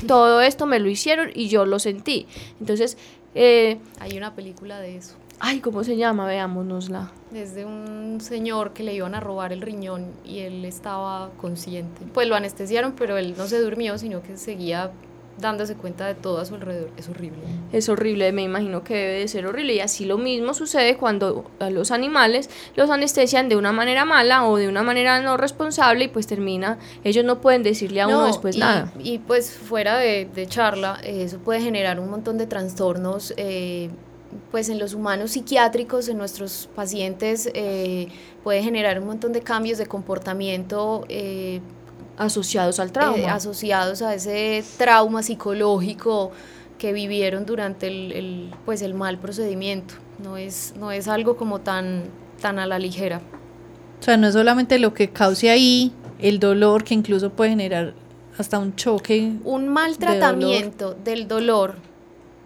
Speaker 1: todo esto me lo hicieron y yo lo sentí. Entonces, eh,
Speaker 3: Hay una película de eso.
Speaker 1: Ay, ¿cómo se llama? Veámonosla.
Speaker 3: Es de un señor que le iban a robar el riñón y él estaba consciente. Pues lo anestesiaron, pero él no se durmió, sino que seguía dándose cuenta de todo a su alrededor. Es horrible.
Speaker 1: Es horrible, me imagino que debe de ser horrible. Y así lo mismo sucede cuando a los animales los anestesian de una manera mala o de una manera no responsable y pues termina, ellos no pueden decirle a uno
Speaker 3: No,
Speaker 1: después
Speaker 3: y,
Speaker 1: nada.
Speaker 3: Y pues fuera de, de charla, eso puede generar un montón de trastornos. eh, pues en los humanos psiquiátricos, en nuestros pacientes, eh, puede generar un montón de cambios de comportamiento eh,
Speaker 1: Asociados al
Speaker 3: eh,
Speaker 1: trauma.
Speaker 3: asociados a ese trauma psicológico que vivieron durante el, el, pues el mal procedimiento. No es, no es algo como tan, tan a la ligera.
Speaker 2: O sea, no es solamente lo que cause ahí, el dolor que incluso puede generar hasta un choque.
Speaker 3: Un mal
Speaker 2: de dolor.
Speaker 3: tratamiento del dolor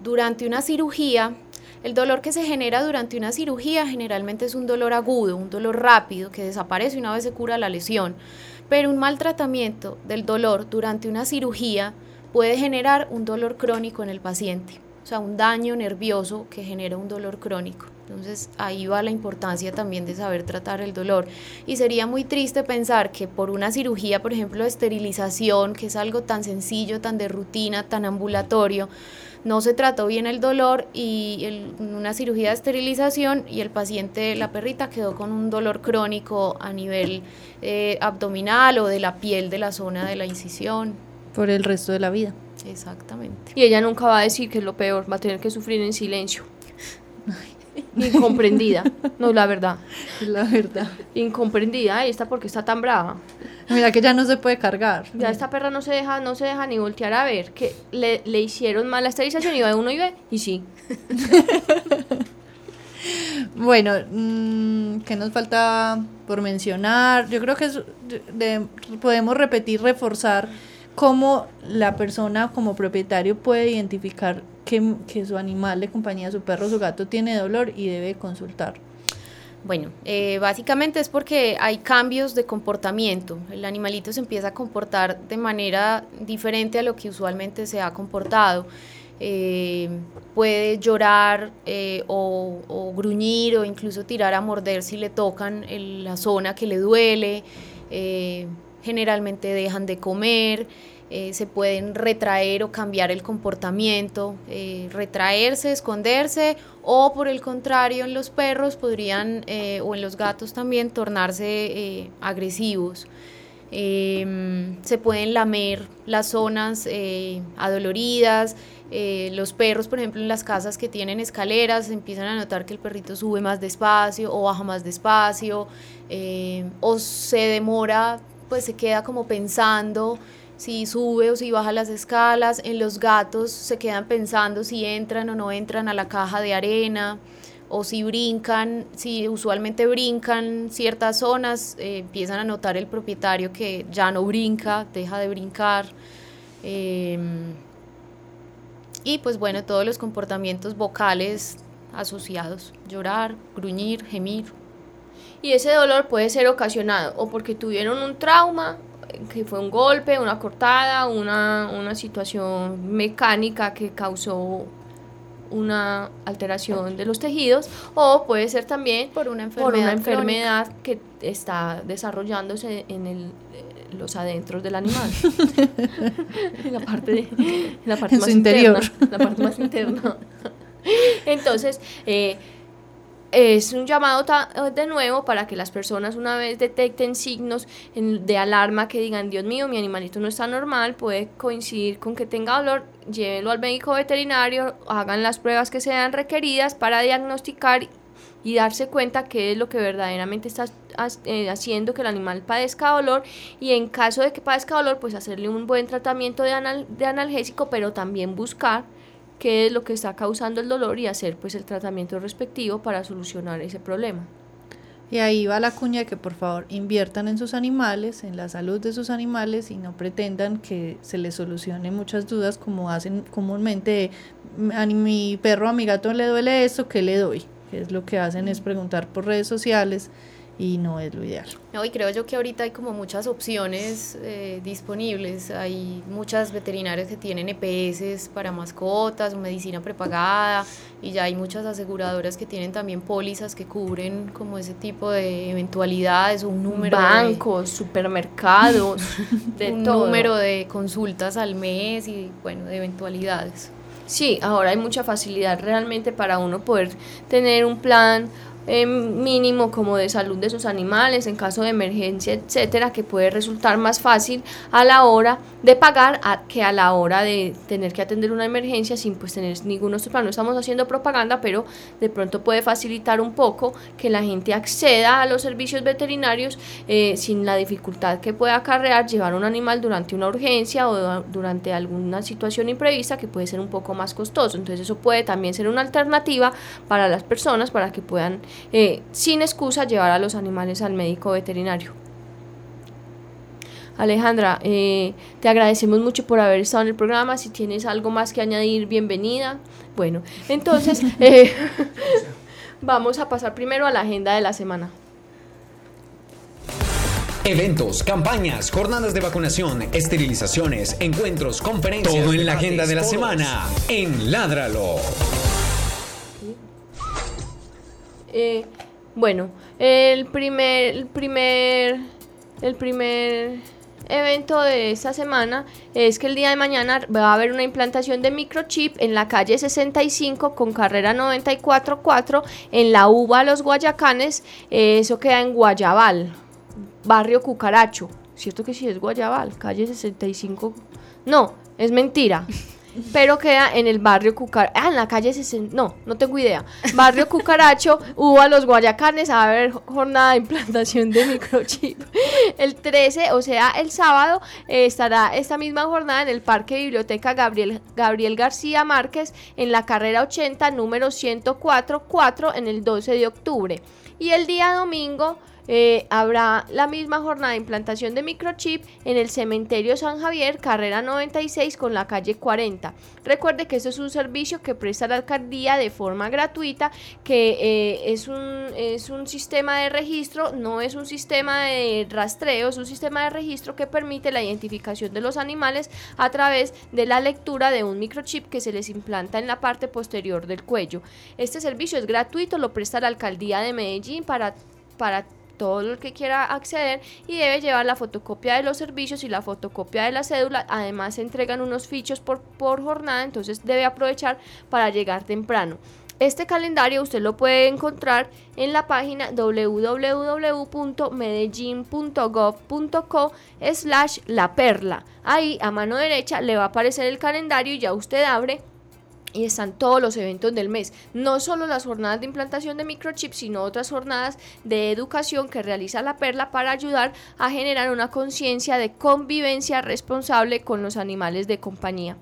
Speaker 3: durante una cirugía, el dolor que se genera durante una cirugía generalmente es un dolor agudo, un dolor rápido que desaparece una vez se cura la lesión. Pero un mal tratamiento del dolor durante una cirugía puede generar un dolor crónico en el paciente, o sea, un daño nervioso que genera un dolor crónico. Entonces ahí va la importancia también de saber tratar el dolor. Y sería muy triste pensar que por una cirugía, por ejemplo, de esterilización, que es algo tan sencillo, tan de rutina, tan ambulatorio, no se trató bien el dolor y el- una cirugía de esterilización y el paciente, la perrita, quedó con un dolor crónico a nivel eh, abdominal o de la piel de la zona de la incisión.
Speaker 2: por el resto de la vida.
Speaker 3: Exactamente.
Speaker 1: Y ella nunca va a decir que es lo peor, va a tener que sufrir en silencio. [LAUGHS] [LAUGHS] Incomprendida. No, la verdad.
Speaker 2: La verdad.
Speaker 1: Incomprendida. Ay, esta porque está tan brava.
Speaker 2: Mira que ya no se puede cargar.
Speaker 1: Ya esta perra no se deja, no se deja ni voltear a ver que le, le hicieron mal la esterilización y va uno y ve, y sí. [LAUGHS]
Speaker 2: Bueno, mm, ¿qué nos falta por mencionar? Yo creo que es- de- podemos repetir, reforzar cómo la persona como propietario puede identificar que, su animal de compañía, su perro, su gato tiene dolor y debe consultar.
Speaker 3: Bueno, eh, básicamente es porque hay cambios de comportamiento. El animalito se empieza a comportar de manera diferente a lo que usualmente se ha comportado. eh, puede llorar eh, o, gruñir o incluso tirar a morder si le tocan la zona que le duele, generalmente dejan de comer, se pueden retraer o cambiar el comportamiento, retraerse, esconderse o por el contrario en los perros podrían o en los gatos también tornarse agresivos. se pueden lamer las zonas adoloridas, eh, los perros, por ejemplo, en las casas que tienen escaleras, empiezan a notar que el perrito sube más despacio o baja más despacio, eh, o se demora, pues se queda como pensando si sube o si baja las escalas. En los gatos se quedan pensando si entran o no entran a la caja de arena o si brincan, si usualmente brincan ciertas zonas, eh, empiezan a notar el propietario que ya no brinca, deja de brincar. Em, y pues bueno, todos los comportamientos vocales asociados, llorar, gruñir, gemir.
Speaker 1: Y ese dolor puede ser ocasionado o porque tuvieron un trauma, que fue un golpe, una cortada, una, una situación mecánica que causó una alteración de los tejidos o puede ser también
Speaker 3: por una enfermedad,
Speaker 1: por una enfermedad que está desarrollándose en el los adentros del animal. en [LAUGHS] la parte, de, la parte más interior. Interna, la parte más interna. Entonces, eh, es un llamado de nuevo para que las personas una vez detecten signos de alarma que digan, Dios mío, mi animalito no está normal, puede coincidir con que tenga dolor, llévelo al médico veterinario, hagan las pruebas que sean requeridas para diagnosticar y darse cuenta qué es lo que verdaderamente está eh, haciendo que el animal padezca dolor y en caso de que padezca dolor pues hacerle un buen tratamiento de, de analgésico pero también buscar qué es lo que está causando el dolor y hacer pues el tratamiento respectivo para solucionar ese problema.
Speaker 2: Y ahí va la cuña de que por favor inviertan en sus animales, en la salud de sus animales y no pretendan que se les solucione muchas dudas como hacen comúnmente, a mi perro, a mi gato le duele esto, ¿qué le doy? que es lo que hacen es preguntar por redes sociales y no es lo ideal.
Speaker 3: No, y creo yo que ahorita hay como muchas opciones eh, disponibles. Hay muchas veterinarias que tienen EPS para mascotas medicina prepagada y ya hay muchas aseguradoras que tienen también pólizas que cubren como ese tipo de eventualidades o un número
Speaker 1: bancos, supermercados, [LAUGHS]
Speaker 3: de un número de consultas al mes y bueno, de eventualidades.
Speaker 1: Sí, ahora hay mucha facilidad realmente para uno poder tener un plan eh, mínimo como de salud de sus animales en caso de emergencia, etcétera, que puede resultar más fácil a la hora de pagar que a la hora de tener que atender una emergencia sin pues tener ninguno de. No estamos haciendo propaganda, pero de pronto puede facilitar un poco que la gente acceda a los servicios veterinarios eh, sin la dificultad que puede acarrear llevar un animal durante una urgencia o durante alguna situación imprevista que puede ser un poco más costoso. Entonces eso puede también ser una alternativa para las personas para que puedan eh, sin excusa llevar a los animales al médico veterinario. Alejandra, eh, te agradecemos mucho por haber estado en el programa. Si tienes algo más que añadir, bienvenida. Bueno, entonces [LAUGHS] eh, [LAUGHS] vamos a pasar primero a la agenda de la semana.
Speaker 4: Eventos, campañas, jornadas de vacunación, esterilizaciones, encuentros, conferencias. Todo en la agenda de la semana en Ládralo.
Speaker 1: Eh, bueno, el primer, el primer, el primer evento de esta semana es que el día de mañana va a haber una implantación de microchip en la calle 65 con carrera 944 en la UBA Los Guayacanes, eso queda en Guayabal, barrio Cucaracho. ¿Cierto que sí es Guayabal? Calle 65. No, es mentira. [LAUGHS] pero queda en el barrio Cucaracho, ah, en la calle 60, no, no tengo idea, barrio Cucaracho, [LAUGHS] hubo a los Guayacanes a ver jornada de implantación de microchip. El 13, o sea, el sábado, eh, estará esta misma jornada en el Parque Biblioteca Gabriel, Gabriel García Márquez, en la carrera 80, número 104, 4, en el 12 de octubre. Y el día domingo, eh, habrá la misma jornada de implantación de microchip en el cementerio San Javier, carrera 96 con la calle 40. Recuerde que esto es un servicio que presta la alcaldía de forma gratuita, que eh, es, un, es un sistema de registro, no es un sistema de rastreo, es un sistema de registro que permite la identificación de los animales a través de la lectura de un microchip que se les implanta en la parte posterior del cuello. Este servicio es gratuito, lo presta la alcaldía de Medellín para, para todo el que quiera acceder y debe llevar la fotocopia de los servicios y la fotocopia de la cédula. Además se entregan unos fichos por, por jornada, entonces debe aprovechar para llegar temprano. Este calendario usted lo puede encontrar en la página www.medellin.gov.co slash la perla. Ahí a mano derecha le va a aparecer el calendario y ya usted abre y están todos los eventos del mes, no solo las jornadas de implantación de microchips, sino otras jornadas de educación que realiza la Perla para ayudar a generar una conciencia de convivencia responsable con los animales de compañía.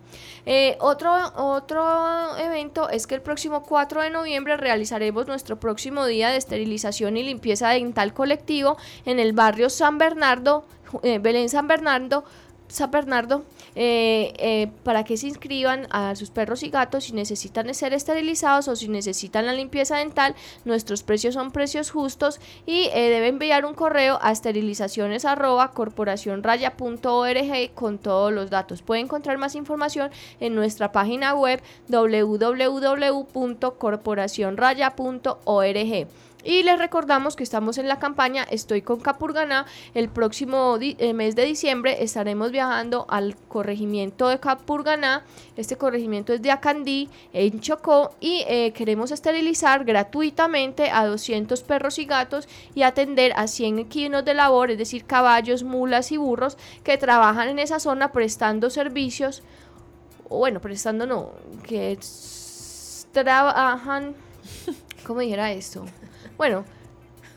Speaker 1: Eh, otro, otro evento es que el próximo 4 de noviembre realizaremos nuestro próximo día de esterilización y limpieza dental colectivo en el barrio San Bernardo, eh, Belén San Bernardo, San Bernardo eh, eh, para que se inscriban a sus perros y gatos si necesitan ser esterilizados o si necesitan la limpieza dental. Nuestros precios son precios justos y eh, deben enviar un correo a esterilizaciones arroba con todos los datos. Pueden encontrar más información en nuestra página web www.corporacionraya.org. Y les recordamos que estamos en la campaña Estoy con Capurganá. El próximo eh, mes de diciembre estaremos viajando al corregimiento de Capurganá. Este corregimiento es de Acandí, en Chocó, y eh, queremos esterilizar gratuitamente a 200 perros y gatos y atender a 100 equinos de labor, es decir, caballos, mulas y burros que trabajan en esa zona prestando servicios, o bueno, prestando no, que trabajan, ¿cómo dijera esto? Bueno,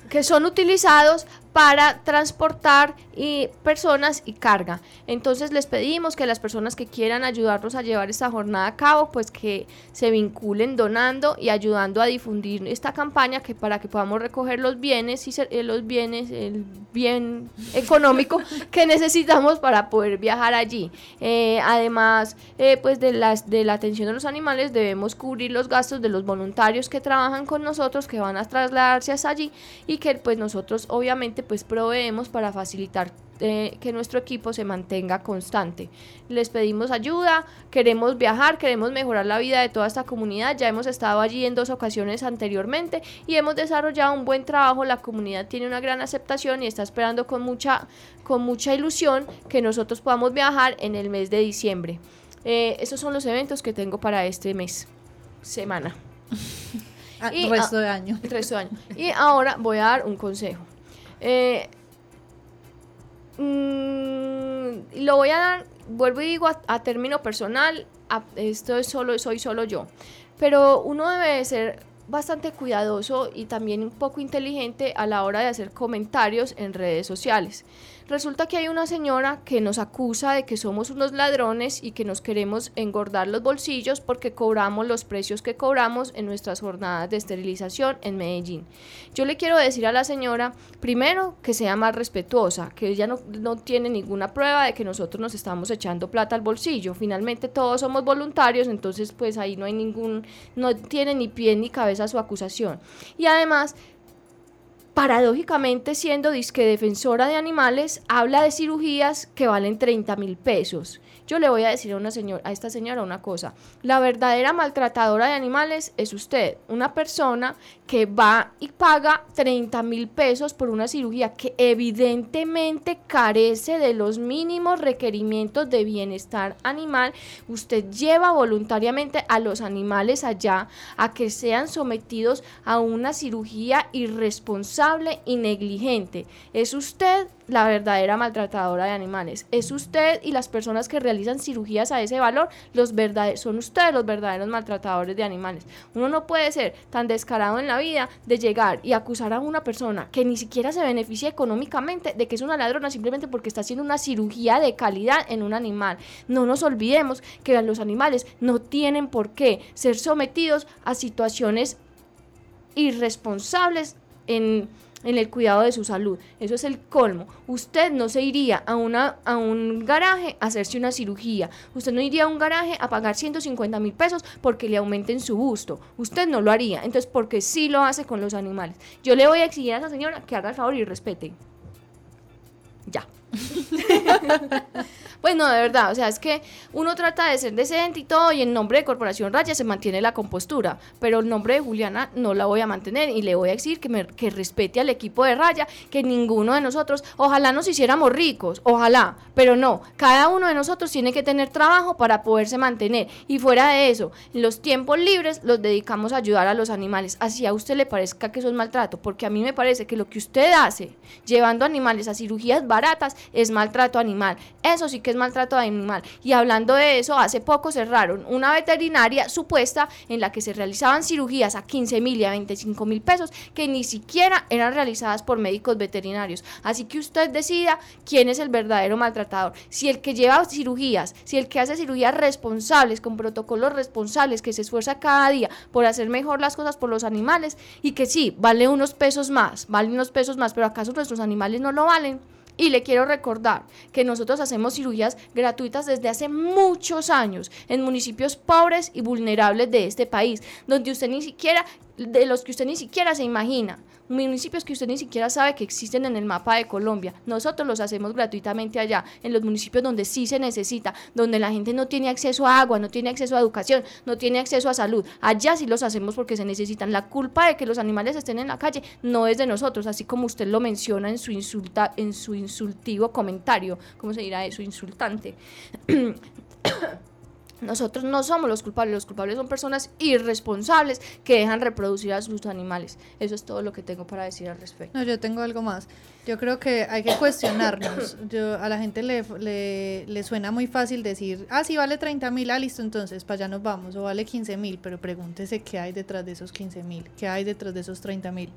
Speaker 1: que son utilizados para transportar y personas y carga. Entonces les pedimos que las personas que quieran ayudarnos a llevar esta jornada a cabo, pues que se vinculen donando y ayudando a difundir esta campaña que para que podamos recoger los bienes y eh, los bienes, el bien económico [LAUGHS] que necesitamos para poder viajar allí. Eh, además, eh, pues de las de la atención de los animales debemos cubrir los gastos de los voluntarios que trabajan con nosotros, que van a trasladarse hasta allí y que pues nosotros obviamente pues proveemos para facilitar eh, que nuestro equipo se mantenga constante. Les pedimos ayuda, queremos viajar, queremos mejorar la vida de toda esta comunidad. Ya hemos estado allí en dos ocasiones anteriormente y hemos desarrollado un buen trabajo. La comunidad tiene una gran aceptación y está esperando con mucha, con mucha ilusión que nosotros podamos viajar en el mes de diciembre. Eh, esos son los eventos que tengo para este mes, semana. [LAUGHS]
Speaker 2: Ah, y, resto de año.
Speaker 1: El resto de año. Y ahora voy a dar un consejo. Eh, mm, lo voy a dar, vuelvo y digo a, término personal, esto es solo, soy solo yo. Pero uno debe ser bastante cuidadoso y también un poco inteligente a la hora de hacer comentarios en redes sociales. Resulta que hay una señora que nos acusa de que somos unos ladrones y que nos queremos engordar los bolsillos porque cobramos los precios que cobramos en nuestras jornadas de esterilización en Medellín. Yo le quiero decir a la señora, primero, que sea más respetuosa, que ella no, no tiene ninguna prueba de que nosotros nos estamos echando plata al bolsillo. Finalmente todos somos voluntarios, entonces pues ahí no hay ningún, no tiene ni pie ni cabeza su acusación. Y además, paradójicamente siendo disque defensora de animales, habla de cirugías que valen 30 mil pesos. Yo le voy a decir a, una señora, a esta señora una cosa, la verdadera maltratadora de animales es usted, una persona que va y paga 30 mil pesos por una cirugía que evidentemente carece de los mínimos requerimientos de bienestar animal. Usted lleva voluntariamente a los animales allá a que sean sometidos a una cirugía irresponsable y negligente. Es usted la verdadera maltratadora de animales. Es usted y las personas que realizan cirugías a ese valor, los son ustedes los verdaderos maltratadores de animales. Uno no puede ser tan descarado en la vida de llegar y acusar a una persona que ni siquiera se beneficia económicamente de que es una ladrona simplemente porque está haciendo una cirugía de calidad en un animal. No nos olvidemos que los animales no tienen por qué ser sometidos a situaciones irresponsables en en el cuidado de su salud. Eso es el colmo. Usted no se iría a, una, a un garaje a hacerse una cirugía. Usted no iría a un garaje a pagar 150 mil pesos porque le aumenten su busto. Usted no lo haría. Entonces, porque sí lo hace con los animales. Yo le voy a exigir a esa señora que haga el favor y respete. Ya. [LAUGHS] pues no, de verdad, o sea, es que uno trata de ser decente y todo, y en nombre de Corporación Raya se mantiene la compostura, pero el nombre de Juliana no la voy a mantener y le voy a decir que, me, que respete al equipo de Raya, que ninguno de nosotros, ojalá nos hiciéramos ricos, ojalá, pero no, cada uno de nosotros tiene que tener trabajo para poderse mantener, y fuera de eso, los tiempos libres los dedicamos a ayudar a los animales, así a usted le parezca que eso es maltrato, porque a mí me parece que lo que usted hace, llevando animales a cirugías baratas, es maltrato animal. Eso sí que es maltrato animal. Y hablando de eso, hace poco cerraron una veterinaria supuesta en la que se realizaban cirugías a 15 mil y a 25 mil pesos que ni siquiera eran realizadas por médicos veterinarios. Así que usted decida quién es el verdadero maltratador. Si el que lleva cirugías, si el que hace cirugías responsables, con protocolos responsables, que se esfuerza cada día por hacer mejor las cosas por los animales y que sí, vale unos pesos más, vale unos pesos más, pero acaso nuestros animales no lo valen. Y le quiero recordar que nosotros hacemos cirugías gratuitas desde hace muchos años en municipios pobres y vulnerables de este país, donde usted ni siquiera, de los que usted ni siquiera se imagina municipios que usted ni siquiera sabe que existen en el mapa de Colombia. Nosotros los hacemos gratuitamente allá, en los municipios donde sí se necesita, donde la gente no tiene acceso a agua, no tiene acceso a educación, no tiene acceso a salud. Allá sí los hacemos porque se necesitan. La culpa de que los animales estén en la calle no es de nosotros, así como usted lo menciona en su insulta, en su insultivo comentario, ¿cómo se dirá eso? Insultante. [CLEARS THROAT] [COUGHS] Nosotros no somos los culpables, los culpables son personas irresponsables que dejan reproducir a sus animales. Eso es todo lo que tengo para decir al respecto.
Speaker 2: No, yo tengo algo más. Yo creo que hay que cuestionarnos. [COUGHS] Yo, a la gente le, le, suena muy fácil decir, ah, sí, vale 30 mil, ah, listo, entonces para allá nos vamos, o vale 15 mil, pero pregúntese qué hay detrás de esos 15 mil, qué hay detrás de esos 30 mil.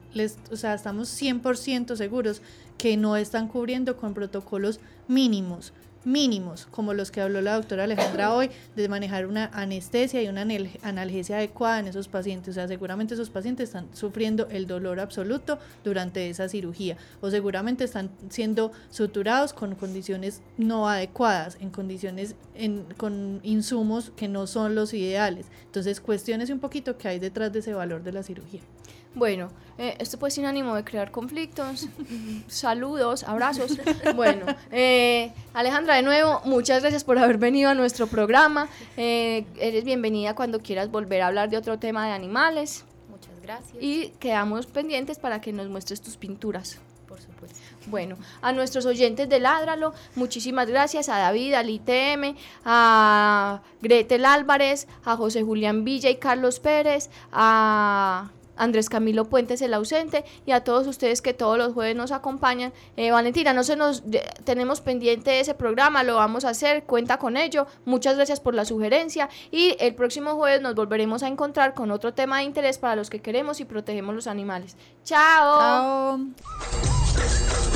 Speaker 2: O sea, estamos 100% seguros que no están cubriendo con protocolos mínimos mínimos, como los que habló la doctora Alejandra hoy, de manejar una anestesia y una analgesia adecuada en esos pacientes. O sea, seguramente esos pacientes están sufriendo el dolor absoluto durante esa cirugía o seguramente están siendo suturados con condiciones no adecuadas, en condiciones con insumos que no son los ideales. Entonces, cuestiones un poquito qué hay detrás de ese valor de la cirugía.
Speaker 1: Bueno, eh, esto puede sin ánimo de crear conflictos. [LAUGHS] Saludos, abrazos. Bueno, eh, Alejandra, de nuevo, muchas gracias por haber venido a nuestro programa. Eh, eres bienvenida cuando quieras volver a hablar de otro tema de animales.
Speaker 3: Muchas gracias.
Speaker 1: Y quedamos pendientes para que nos muestres tus pinturas.
Speaker 3: Por supuesto.
Speaker 1: Bueno, a nuestros oyentes de Ládralo, muchísimas gracias a David, al ITM, a Gretel Álvarez, a José Julián Villa y Carlos Pérez, a Andrés Camilo Puentes el ausente y a todos ustedes que todos los jueves nos acompañan. Eh, Valentina, no se nos tenemos pendiente ese programa, lo vamos a hacer, cuenta con ello. Muchas gracias por la sugerencia y el próximo jueves nos volveremos a encontrar con otro tema de interés para los que queremos y protegemos los animales. Chao.
Speaker 2: Chao.